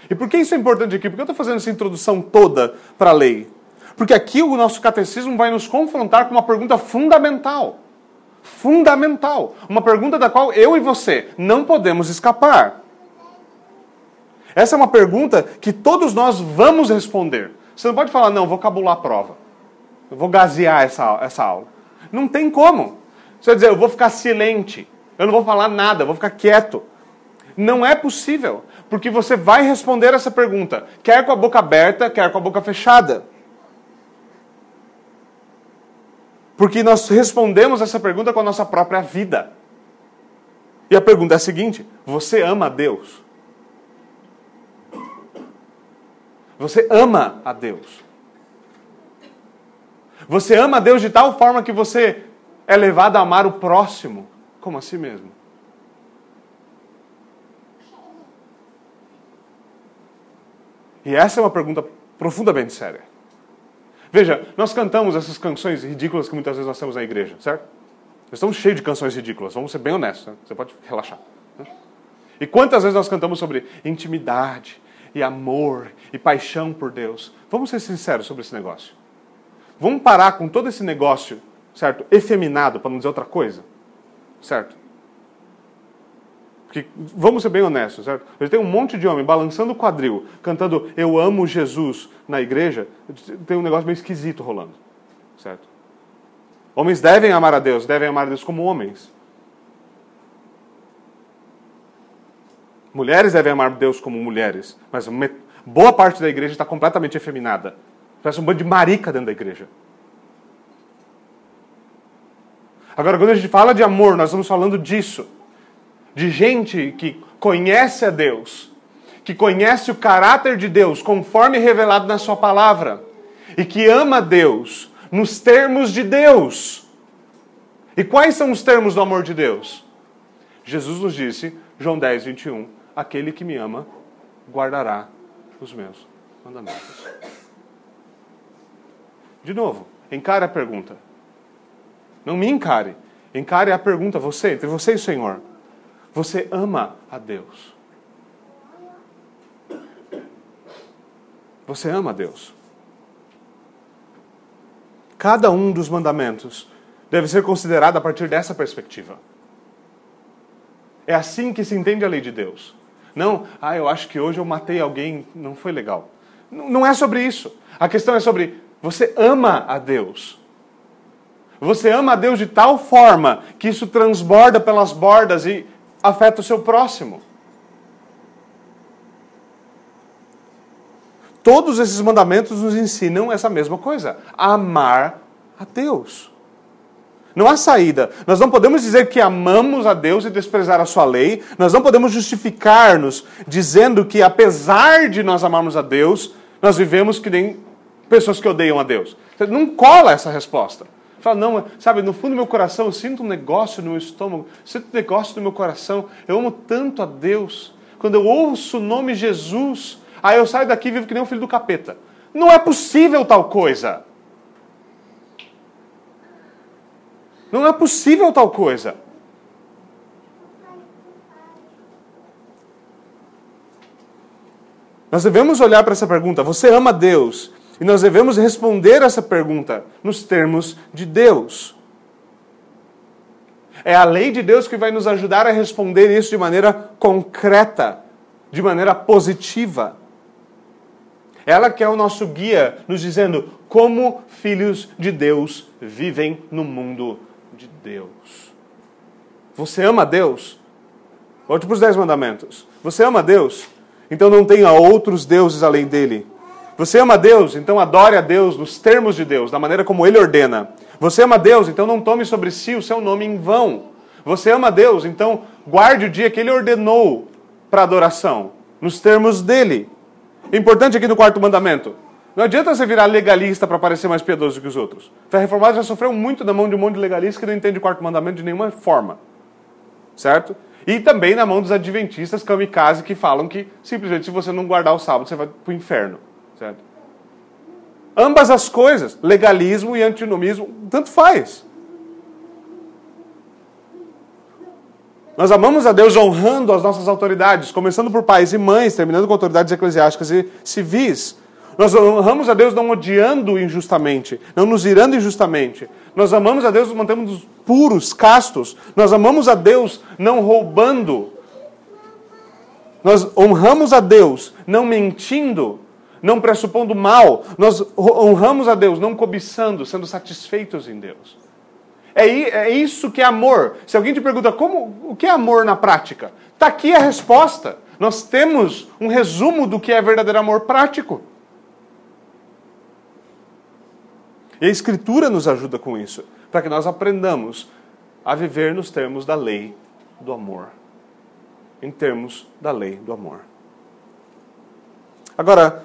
E por que isso é importante aqui? Por que eu estou fazendo essa introdução toda para a lei? Porque aqui o nosso catecismo vai nos confrontar com uma pergunta fundamental. Fundamental. Uma pergunta da qual eu e você não podemos escapar. Essa é uma pergunta que todos nós vamos responder. Você não pode falar, não, vou cabular a prova. Eu vou gasear essa, essa aula. Não tem como. Você vai dizer, eu vou ficar silente, eu não vou falar nada, eu vou ficar quieto. Não é possível, porque você vai responder essa pergunta, quer com a boca aberta, quer com a boca fechada. Porque nós respondemos essa pergunta com a nossa própria vida. E a pergunta é a seguinte: você ama a Deus? Você ama a Deus. Você ama a Deus de tal forma que você é levado a amar o próximo como a si mesmo. E essa é uma pergunta profundamente séria. Veja, nós cantamos essas canções ridículas que muitas vezes nós temos na igreja, certo? Nós estamos cheios de canções ridículas, vamos ser bem honestos, né? você pode relaxar. Né? E quantas vezes nós cantamos sobre intimidade, e amor, e paixão por Deus? Vamos ser sinceros sobre esse negócio. Vamos parar com todo esse negócio, certo? Efeminado, para não dizer outra coisa, certo? Porque, vamos ser bem honestos, certo? Gente tem um monte de homem balançando o quadril, cantando Eu amo Jesus na igreja, tem um negócio meio esquisito rolando, certo? Homens devem amar a Deus, devem amar a Deus como homens. Mulheres devem amar Deus como mulheres, mas boa parte da igreja está completamente efeminada. Parece um bando de marica dentro da igreja. Agora, quando a gente fala de amor, nós estamos falando disso de gente que conhece a Deus, que conhece o caráter de Deus conforme revelado na Sua palavra, e que ama Deus nos termos de Deus. E quais são os termos do amor de Deus? Jesus nos disse, João 10, 21, aquele que me ama guardará os meus mandamentos. De novo, encare a pergunta. Não me encare. Encare a pergunta, você, entre você e o Senhor. Você ama a Deus. Você ama a Deus. Cada um dos mandamentos deve ser considerado a partir dessa perspectiva. É assim que se entende a lei de Deus. Não, ah, eu acho que hoje eu matei alguém, não foi legal. Não é sobre isso. A questão é sobre você ama a Deus. Você ama a Deus de tal forma que isso transborda pelas bordas e afeta o seu próximo. Todos esses mandamentos nos ensinam essa mesma coisa: amar a Deus. Não há saída. Nós não podemos dizer que amamos a Deus e desprezar a sua lei. Nós não podemos justificar-nos dizendo que, apesar de nós amarmos a Deus, nós vivemos que nem pessoas que odeiam a Deus. Não cola essa resposta. Fala, não, sabe, no fundo do meu coração eu sinto um negócio no meu estômago, sinto um negócio no meu coração. Eu amo tanto a Deus. Quando eu ouço o nome Jesus, aí eu saio daqui e vivo que nem um filho do capeta. Não é possível tal coisa. Não é possível tal coisa. Nós devemos olhar para essa pergunta: você ama Deus? E nós devemos responder essa pergunta nos termos de Deus. É a lei de Deus que vai nos ajudar a responder isso de maneira concreta, de maneira positiva. Ela que é o nosso guia, nos dizendo como filhos de Deus vivem no mundo de Deus. Você ama Deus? Volte para os dez mandamentos. Você ama Deus? Então não tenha outros deuses além dele. Você ama Deus, então adore a Deus nos termos de Deus, da maneira como Ele ordena. Você ama Deus, então não tome sobre si o seu nome em vão. Você ama Deus, então guarde o dia que Ele ordenou para adoração, nos termos dele. Importante aqui no quarto mandamento. Não adianta você virar legalista para parecer mais piedoso que os outros. A reformada já sofreu muito da mão de um monte de legalista que não entende o quarto mandamento de nenhuma forma. Certo? E também na mão dos adventistas kamikaze que falam que simplesmente se você não guardar o sábado você vai para o inferno. Certo? Ambas as coisas, legalismo e antinomismo, tanto faz. Nós amamos a Deus honrando as nossas autoridades, começando por pais e mães, terminando com autoridades eclesiásticas e civis. Nós honramos a Deus não odiando injustamente, não nos irando injustamente. Nós amamos a Deus nos mantemos puros, castos. Nós amamos a Deus não roubando. Nós honramos a Deus não mentindo não pressupondo mal. Nós honramos a Deus, não cobiçando, sendo satisfeitos em Deus. É, é isso que é amor. Se alguém te pergunta como, o que é amor na prática, está aqui a resposta. Nós temos um resumo do que é verdadeiro amor prático. E a Escritura nos ajuda com isso, para que nós aprendamos a viver nos termos da lei do amor. Em termos da lei do amor. Agora,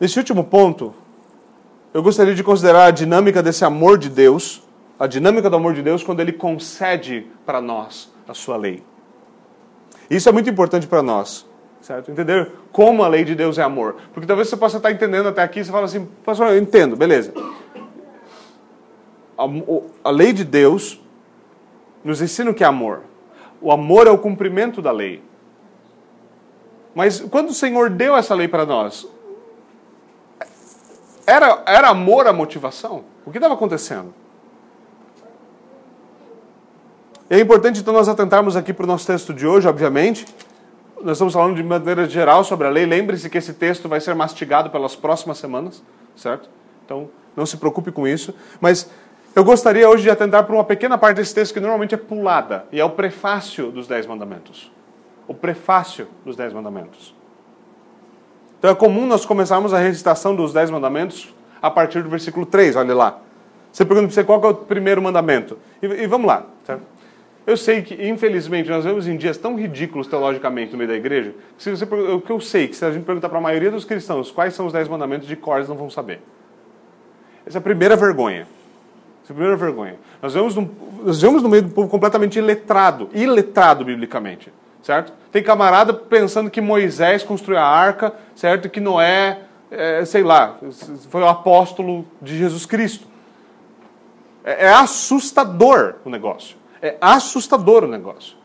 nesse último ponto, eu gostaria de considerar a dinâmica desse amor de Deus, a dinâmica do amor de Deus quando ele concede para nós a sua lei. Isso é muito importante para nós, certo? Entender como a lei de Deus é amor. Porque talvez você possa estar entendendo até aqui você fala assim, pastor, eu entendo, beleza. A, a lei de Deus nos ensina o que é amor. O amor é o cumprimento da lei. Mas quando o Senhor deu essa lei para nós, era, era amor a motivação? O que estava acontecendo? É importante então nós atentarmos aqui para o nosso texto de hoje, obviamente. Nós estamos falando de maneira geral sobre a lei. Lembre-se que esse texto vai ser mastigado pelas próximas semanas, certo? Então, não se preocupe com isso. Mas eu gostaria hoje de atentar para uma pequena parte desse texto que normalmente é pulada, e é o prefácio dos Dez Mandamentos o prefácio dos Dez Mandamentos. Então é comum nós começarmos a recitação dos Dez Mandamentos a partir do versículo 3, olha lá. Você pergunta para você qual é o primeiro mandamento. E, e vamos lá. Certo? Eu sei que, infelizmente, nós vemos em dias tão ridículos teologicamente no meio da igreja, que se você, o que eu sei, que se a gente perguntar para a maioria dos cristãos quais são os dez mandamentos de cor, eles não vão saber. Essa é a primeira vergonha. Essa é a primeira vergonha. Nós vemos, num, nós vemos no meio do povo completamente iletrado, iletrado biblicamente certo? Tem camarada pensando que Moisés construiu a arca, certo? Que Noé, é, sei lá, foi o apóstolo de Jesus Cristo. É, é assustador o negócio. É assustador o negócio.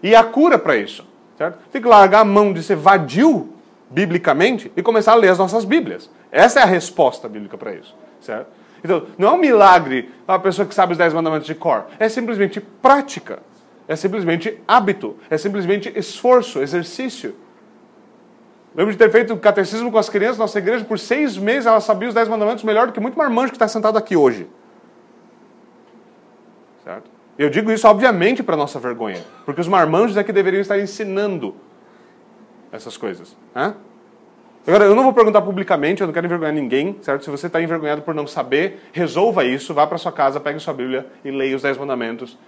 E a cura para isso, certo? Tem que largar a mão de ser vadio, biblicamente, e começar a ler as nossas Bíblias. Essa é a resposta bíblica para isso, certo? Então, não é um milagre uma pessoa que sabe os dez mandamentos de cor. É simplesmente prática. É simplesmente hábito, é simplesmente esforço, exercício. Lembro de ter feito catecismo com as crianças nossa igreja, por seis meses ela sabia os dez mandamentos melhor do que muito marmanjo que está sentado aqui hoje. Certo? Eu digo isso, obviamente, para nossa vergonha, porque os marmanjos é que deveriam estar ensinando essas coisas. Né? Agora, eu não vou perguntar publicamente, eu não quero envergonhar ninguém, certo? Se você está envergonhado por não saber, resolva isso, vá para sua casa, pegue sua Bíblia e leia os dez mandamentos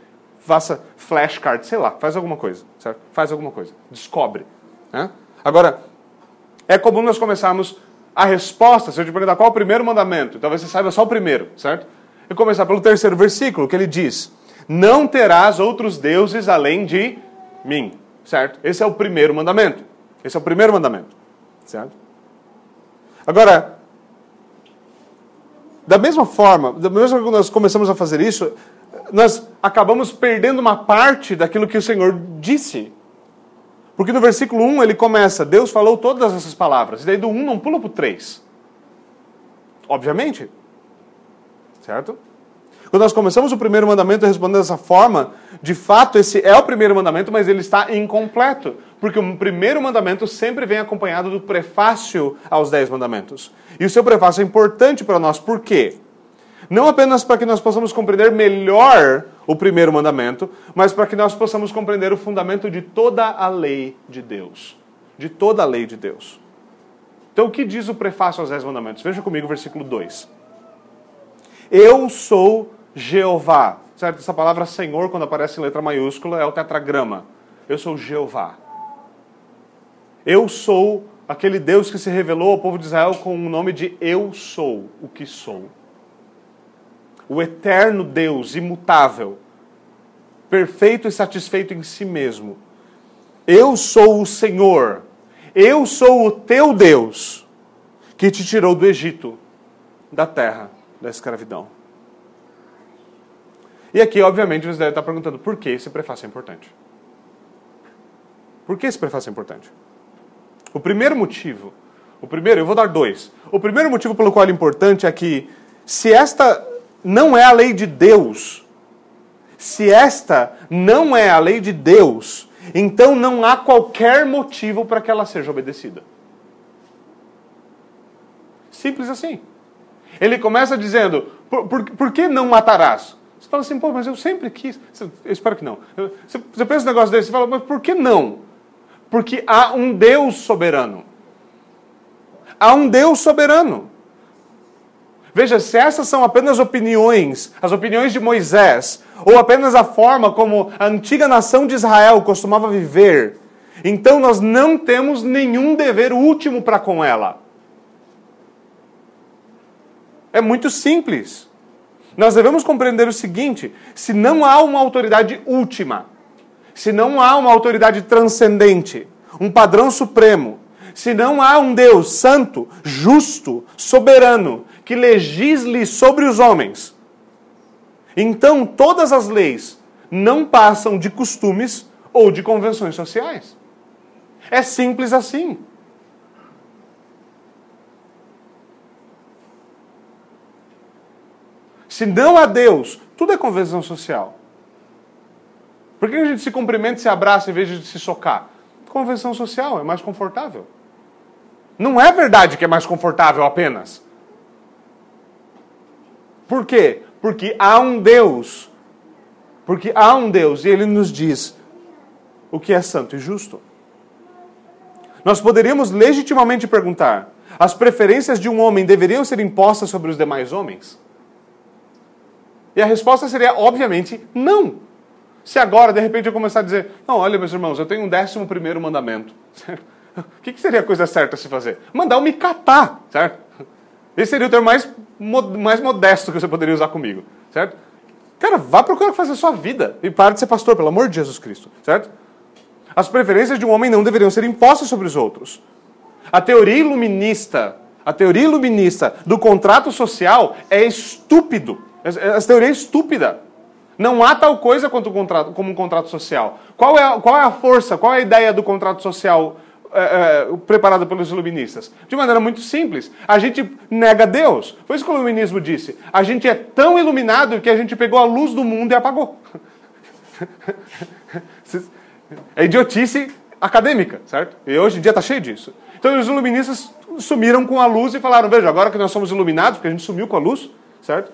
faça flashcard, sei lá, faz alguma coisa, certo? Faz alguma coisa, descobre. Né? Agora, é comum nós começarmos a resposta, se eu te perguntar qual é o primeiro mandamento, talvez você saiba só o primeiro, certo? E começar pelo terceiro versículo, que ele diz: Não terás outros deuses além de mim, certo? Esse é o primeiro mandamento. Esse é o primeiro mandamento, certo? Agora, da mesma forma, da mesma forma que nós começamos a fazer isso, nós acabamos perdendo uma parte daquilo que o Senhor disse. Porque no versículo 1 ele começa, Deus falou todas essas palavras. E daí do 1 não pula para o 3. Obviamente. Certo? Quando nós começamos o primeiro mandamento respondendo dessa forma, de fato esse é o primeiro mandamento, mas ele está incompleto. Porque o primeiro mandamento sempre vem acompanhado do prefácio aos dez mandamentos. E o seu prefácio é importante para nós. Por quê? Não apenas para que nós possamos compreender melhor o primeiro mandamento, mas para que nós possamos compreender o fundamento de toda a lei de Deus. De toda a lei de Deus. Então, o que diz o prefácio aos Dez Mandamentos? Veja comigo o versículo 2. Eu sou Jeová. Certo? Essa palavra Senhor, quando aparece em letra maiúscula, é o tetragrama. Eu sou Jeová. Eu sou aquele Deus que se revelou ao povo de Israel com o nome de Eu sou o que sou o eterno Deus, imutável, perfeito e satisfeito em si mesmo. Eu sou o Senhor, eu sou o teu Deus, que te tirou do Egito, da terra da escravidão. E aqui, obviamente, você deve estar perguntando por que esse prefácio é importante. Por que esse prefácio é importante? O primeiro motivo, o primeiro, eu vou dar dois. O primeiro motivo pelo qual é importante é que se esta não é a lei de Deus, se esta não é a lei de Deus, então não há qualquer motivo para que ela seja obedecida. Simples assim. Ele começa dizendo: por, por, por que não matarás? Você fala assim, pô, mas eu sempre quis. Eu espero que não. Você, pensa um negócio desse, você fala, mas por que não? Porque há um Deus soberano. Há um Deus soberano. Veja, se essas são apenas opiniões, as opiniões de Moisés, ou apenas a forma como a antiga nação de Israel costumava viver, então nós não temos nenhum dever último para com ela. É muito simples. Nós devemos compreender o seguinte: se não há uma autoridade última, se não há uma autoridade transcendente, um padrão supremo, se não há um Deus santo, justo, soberano, que legisle sobre os homens, então todas as leis não passam de costumes ou de convenções sociais. É simples assim. Se não há Deus, tudo é convenção social. Por que a gente se cumprimenta se abraça em vez de se socar? Convenção social, é mais confortável. Não é verdade que é mais confortável apenas. Por quê? Porque há um Deus. Porque há um Deus e ele nos diz o que é santo e justo. Nós poderíamos legitimamente perguntar: as preferências de um homem deveriam ser impostas sobre os demais homens? E a resposta seria, obviamente, não. Se agora, de repente, eu começar a dizer, não, olha, meus irmãos, eu tenho um décimo primeiro mandamento. O que, que seria a coisa certa a se fazer? Mandar eu me catar, certo? Esse seria o termo mais, mais modesto que você poderia usar comigo, certo? Cara, vá procurar fazer a sua vida e pare de ser pastor, pelo amor de Jesus Cristo, certo? As preferências de um homem não deveriam ser impostas sobre os outros. A teoria iluminista, a teoria iluminista do contrato social é estúpido. Essa teoria é estúpida. Não há tal coisa quanto um contrato, como um contrato social. Qual é, qual é a força, qual é a ideia do contrato social é, é, preparada pelos iluministas? De maneira muito simples. A gente nega Deus. Foi isso que o iluminismo disse. A gente é tão iluminado que a gente pegou a luz do mundo e apagou. É idiotice acadêmica, certo? E hoje em dia está cheio disso. Então os iluministas sumiram com a luz e falaram: veja, agora que nós somos iluminados, porque a gente sumiu com a luz, certo?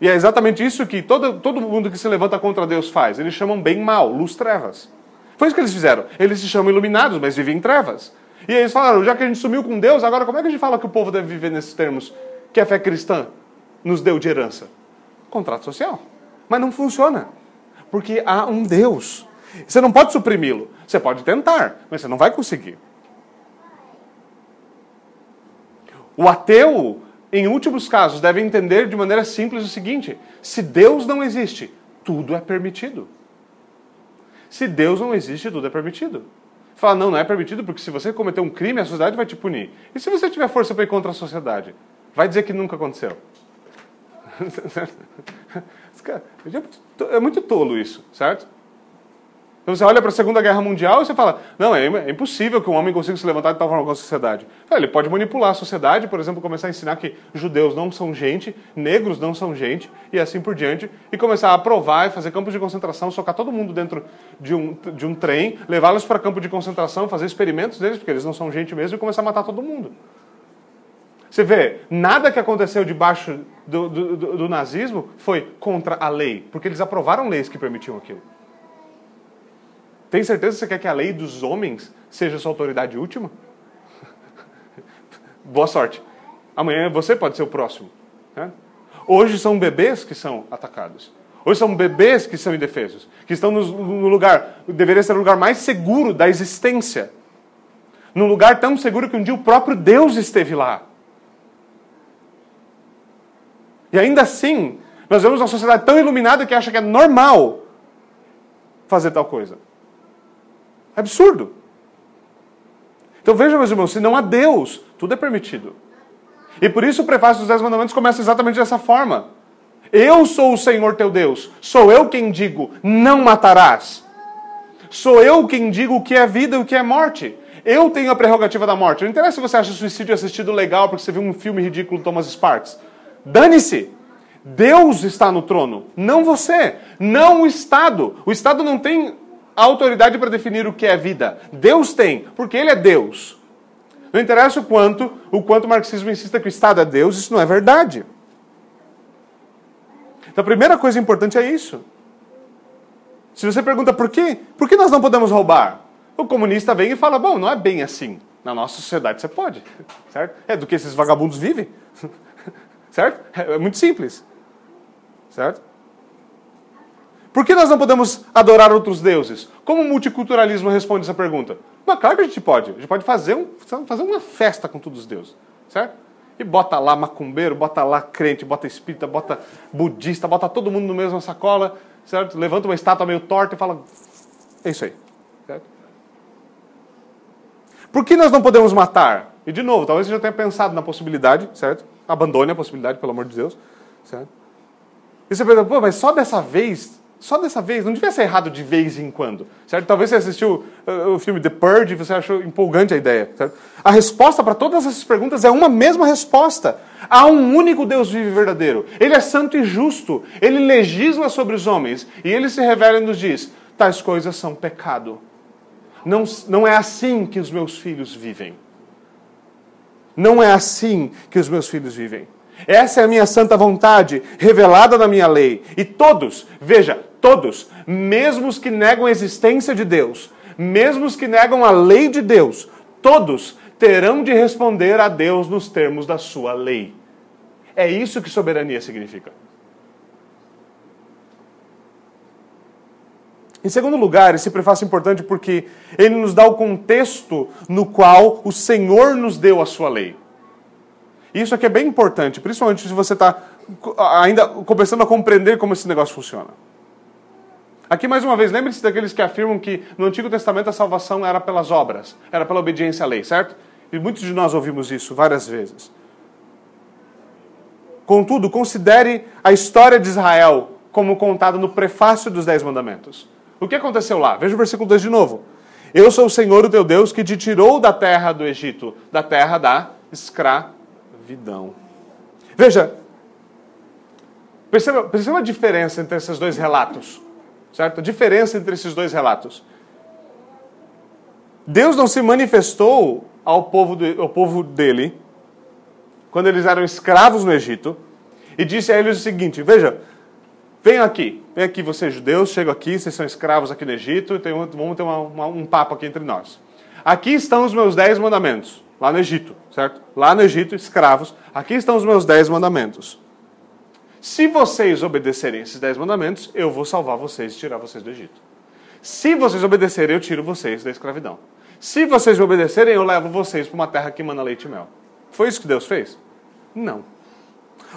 E é exatamente isso que todo, todo mundo que se levanta contra Deus faz. Eles chamam bem mal, luz trevas. Foi isso que eles fizeram. Eles se chamam iluminados, mas vivem em trevas. E eles falaram, já que a gente sumiu com Deus, agora como é que a gente fala que o povo deve viver nesses termos que a fé cristã nos deu de herança? Contrato social. Mas não funciona. Porque há um Deus. Você não pode suprimi-lo. Você pode tentar, mas você não vai conseguir. O ateu em últimos casos, deve entender de maneira simples o seguinte: se Deus não existe, tudo é permitido. Se Deus não existe, tudo é permitido. Fala, não, não é permitido porque se você cometer um crime, a sociedade vai te punir. E se você tiver força para ir contra a sociedade? Vai dizer que nunca aconteceu. é muito tolo isso, certo? Então você olha para a Segunda Guerra Mundial e você fala: não, é, é impossível que um homem consiga se levantar de tal forma com a sociedade. Ele pode manipular a sociedade, por exemplo, começar a ensinar que judeus não são gente, negros não são gente, e assim por diante, e começar a aprovar e fazer campos de concentração, socar todo mundo dentro de um, de um trem, levá-los para campo de concentração, fazer experimentos deles, porque eles não são gente mesmo, e começar a matar todo mundo. Você vê, nada que aconteceu debaixo do, do, do, do nazismo foi contra a lei, porque eles aprovaram leis que permitiam aquilo. Tem certeza que você quer que a lei dos homens seja sua autoridade última? Boa sorte. Amanhã você pode ser o próximo. Né? Hoje são bebês que são atacados. Hoje são bebês que são indefesos, que estão no lugar, deveria ser o lugar mais seguro da existência. Num lugar tão seguro que um dia o próprio Deus esteve lá. E ainda assim, nós vemos uma sociedade tão iluminada que acha que é normal fazer tal coisa. Absurdo. Então veja, meus irmãos, se não há Deus, tudo é permitido. E por isso o prefácio dos Dez Mandamentos começa exatamente dessa forma. Eu sou o Senhor teu Deus. Sou eu quem digo, não matarás. Sou eu quem digo o que é vida e o que é morte. Eu tenho a prerrogativa da morte. Não interessa se você acha suicídio assistido legal porque você viu um filme ridículo Thomas Sparks. Dane-se. Deus está no trono, não você, não o Estado. O Estado não tem autoridade para definir o que é vida. Deus tem, porque Ele é Deus. Não interessa o quanto o quanto o marxismo insista que o Estado é Deus, isso não é verdade. Então a primeira coisa importante é isso. Se você pergunta por quê, por que nós não podemos roubar? O comunista vem e fala: bom, não é bem assim. Na nossa sociedade você pode, certo? É do que esses vagabundos vivem, certo? É muito simples, certo? Por que nós não podemos adorar outros deuses? Como o multiculturalismo responde essa pergunta? Mas claro que a gente pode. A gente pode fazer, um, fazer uma festa com todos os deuses. Certo? E bota lá macumbeiro, bota lá crente, bota espírita, bota budista, bota todo mundo no mesmo sacola, certo? Levanta uma estátua meio torta e fala: é isso aí. Certo? Por que nós não podemos matar? E de novo, talvez você já tenha pensado na possibilidade, certo? Abandone a possibilidade, pelo amor de Deus, certo? E você pensa, pô, mas só dessa vez só dessa vez, não devia ser errado de vez em quando, certo? Talvez você assistiu uh, o filme The Purge e você achou empolgante a ideia, certo? A resposta para todas essas perguntas é uma mesma resposta. Há um único Deus vivo e verdadeiro. Ele é santo e justo. Ele legisla sobre os homens e ele se revela e nos diz: tais coisas são pecado. Não, não é assim que os meus filhos vivem. Não é assim que os meus filhos vivem. Essa é a minha santa vontade, revelada na minha lei. E todos, veja, todos, mesmo os que negam a existência de Deus, mesmo os que negam a lei de Deus, todos terão de responder a Deus nos termos da sua lei. É isso que soberania significa. Em segundo lugar, esse prefácio é importante porque ele nos dá o contexto no qual o Senhor nos deu a sua lei. Isso aqui é bem importante, principalmente se você está ainda começando a compreender como esse negócio funciona. Aqui, mais uma vez, lembre-se daqueles que afirmam que no Antigo Testamento a salvação era pelas obras, era pela obediência à lei, certo? E muitos de nós ouvimos isso várias vezes. Contudo, considere a história de Israel como contada no prefácio dos Dez Mandamentos. O que aconteceu lá? Veja o versículo 2 de novo. Eu sou o Senhor, o teu Deus, que te tirou da terra do Egito, da terra da escravidão escravidão. Veja, perceba, perceba a diferença entre esses dois relatos, certo? A diferença entre esses dois relatos. Deus não se manifestou ao povo, de, ao povo dele quando eles eram escravos no Egito e disse a eles o seguinte: Veja, venham aqui, vem aqui vocês judeus, chegam aqui, vocês são escravos aqui no Egito, tem, vamos ter uma, uma, um papo aqui entre nós. Aqui estão os meus dez mandamentos lá no Egito, certo? Lá no Egito, escravos. Aqui estão os meus dez mandamentos. Se vocês obedecerem esses dez mandamentos, eu vou salvar vocês e tirar vocês do Egito. Se vocês obedecerem, eu tiro vocês da escravidão. Se vocês me obedecerem, eu levo vocês para uma terra que manda leite e mel. Foi isso que Deus fez? Não.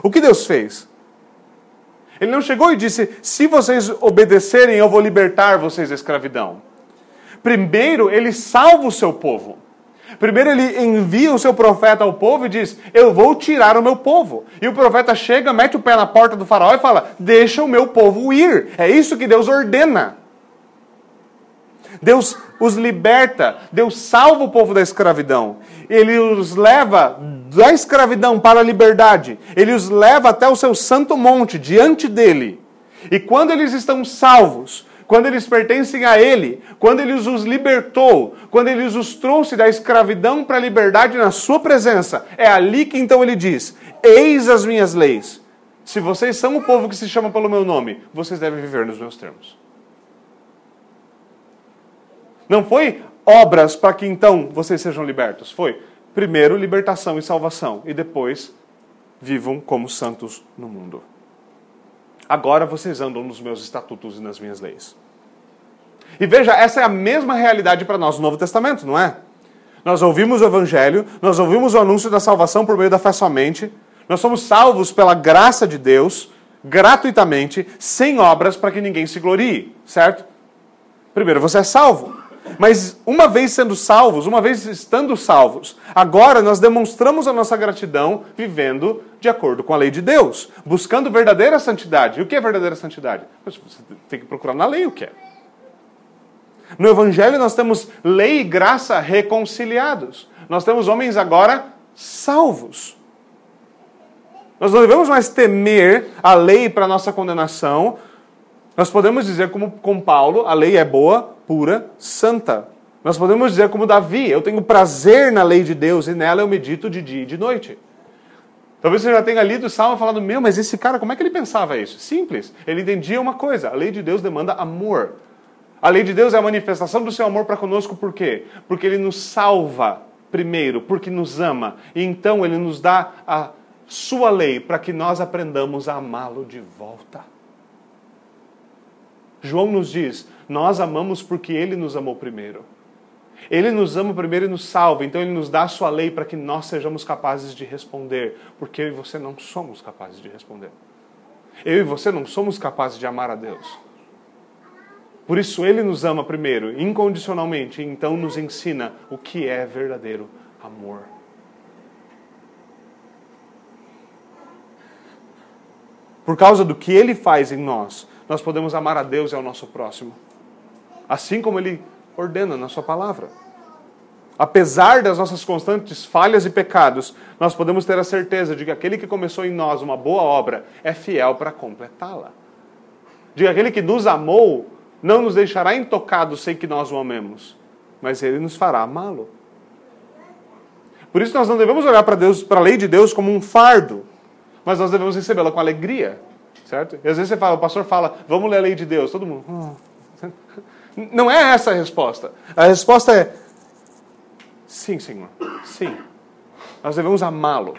O que Deus fez? Ele não chegou e disse: se vocês obedecerem, eu vou libertar vocês da escravidão. Primeiro, ele salva o seu povo. Primeiro ele envia o seu profeta ao povo e diz: Eu vou tirar o meu povo. E o profeta chega, mete o pé na porta do faraó e fala: Deixa o meu povo ir. É isso que Deus ordena. Deus os liberta, Deus salva o povo da escravidão. Ele os leva da escravidão para a liberdade. Ele os leva até o seu santo monte diante dele. E quando eles estão salvos, quando eles pertencem a Ele, quando Ele os libertou, quando Ele os trouxe da escravidão para a liberdade na Sua presença, é ali que então Ele diz: Eis as minhas leis. Se vocês são o povo que se chama pelo meu nome, vocês devem viver nos meus termos. Não foi obras para que então vocês sejam libertos. Foi primeiro libertação e salvação, e depois vivam como santos no mundo. Agora vocês andam nos meus estatutos e nas minhas leis. E veja, essa é a mesma realidade para nós no Novo Testamento, não é? Nós ouvimos o Evangelho, nós ouvimos o anúncio da salvação por meio da fé somente, nós somos salvos pela graça de Deus, gratuitamente, sem obras para que ninguém se glorie, certo? Primeiro, você é salvo. Mas uma vez sendo salvos, uma vez estando salvos, agora nós demonstramos a nossa gratidão vivendo de acordo com a lei de Deus, buscando verdadeira santidade. E o que é verdadeira santidade? Você tem que procurar na lei o que é. No Evangelho nós temos lei e graça reconciliados. Nós temos homens agora salvos. Nós não devemos mais temer a lei para nossa condenação. Nós podemos dizer, como com Paulo, a lei é boa, pura, santa. Nós podemos dizer, como Davi, eu tenho prazer na lei de Deus e nela eu medito de dia e de noite. Talvez você já tenha lido o salmo falado, meu, mas esse cara, como é que ele pensava isso? Simples. Ele entendia uma coisa: a lei de Deus demanda amor. A lei de Deus é a manifestação do seu amor para conosco, por quê? Porque ele nos salva primeiro, porque nos ama, e então ele nos dá a sua lei para que nós aprendamos a amá-lo de volta. João nos diz: Nós amamos porque ele nos amou primeiro. Ele nos ama primeiro e nos salva, então ele nos dá a sua lei para que nós sejamos capazes de responder, porque eu e você não somos capazes de responder. Eu e você não somos capazes de amar a Deus. Por isso ele nos ama primeiro, incondicionalmente, e então nos ensina o que é verdadeiro amor. Por causa do que ele faz em nós, nós podemos amar a Deus e ao nosso próximo. Assim como ele ordena na sua palavra. Apesar das nossas constantes falhas e pecados, nós podemos ter a certeza de que aquele que começou em nós uma boa obra é fiel para completá-la. De que aquele que nos amou não nos deixará intocados sem que nós o amemos, mas ele nos fará amá-lo. Por isso nós não devemos olhar para Deus, para a lei de Deus como um fardo, mas nós devemos recebê-la com alegria, certo? E às vezes você fala, o pastor fala, vamos ler a lei de Deus, todo mundo. Hum. Não é essa a resposta. A resposta é sim, Senhor. Sim. Nós devemos amá-lo.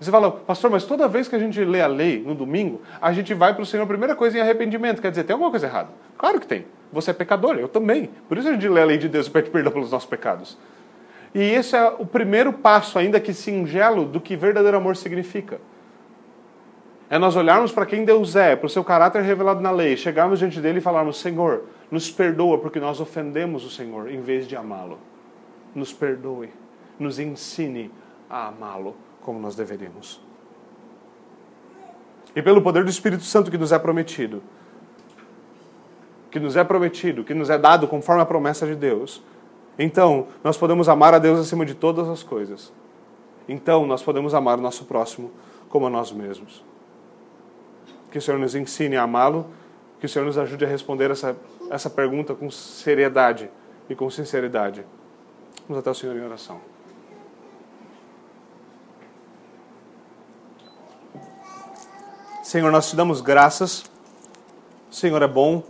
Você fala, pastor, mas toda vez que a gente lê a lei no domingo, a gente vai para o Senhor, a primeira coisa em arrependimento. Quer dizer, tem alguma coisa errada? Claro que tem. Você é pecador, eu também. Por isso a gente lê a lei de Deus e pede perdão pelos nossos pecados. E esse é o primeiro passo, ainda que singelo, do que verdadeiro amor significa. É nós olharmos para quem Deus é, para o seu caráter revelado na lei, chegarmos diante dele e falarmos: Senhor, nos perdoa porque nós ofendemos o Senhor em vez de amá-lo. Nos perdoe, nos ensine a amá-lo como nós deveríamos. E pelo poder do Espírito Santo que nos é prometido, que nos é prometido, que nos é dado conforme a promessa de Deus, então nós podemos amar a Deus acima de todas as coisas. Então nós podemos amar o nosso próximo como a nós mesmos. Que o Senhor nos ensine a amá-lo, que o Senhor nos ajude a responder essa, essa pergunta com seriedade e com sinceridade. Vamos até o Senhor em oração. Senhor, nós te damos graças. O Senhor é bom.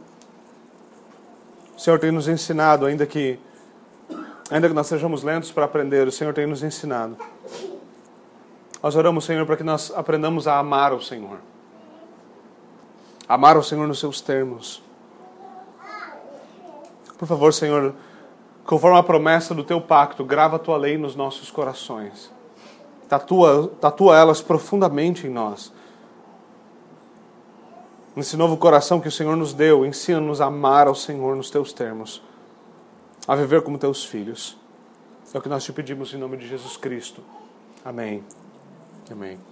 O Senhor tem nos ensinado, ainda que ainda que nós sejamos lentos para aprender, o Senhor tem nos ensinado. Nós oramos, Senhor, para que nós aprendamos a amar o Senhor. Amar o Senhor nos seus termos. Por favor, Senhor, conforme a promessa do teu pacto, grava a tua lei nos nossos corações. Tatua, tatua elas profundamente em nós nesse novo coração que o Senhor nos deu, ensina-nos a amar ao Senhor nos teus termos, a viver como teus filhos. É o que nós te pedimos em nome de Jesus Cristo. Amém. Amém.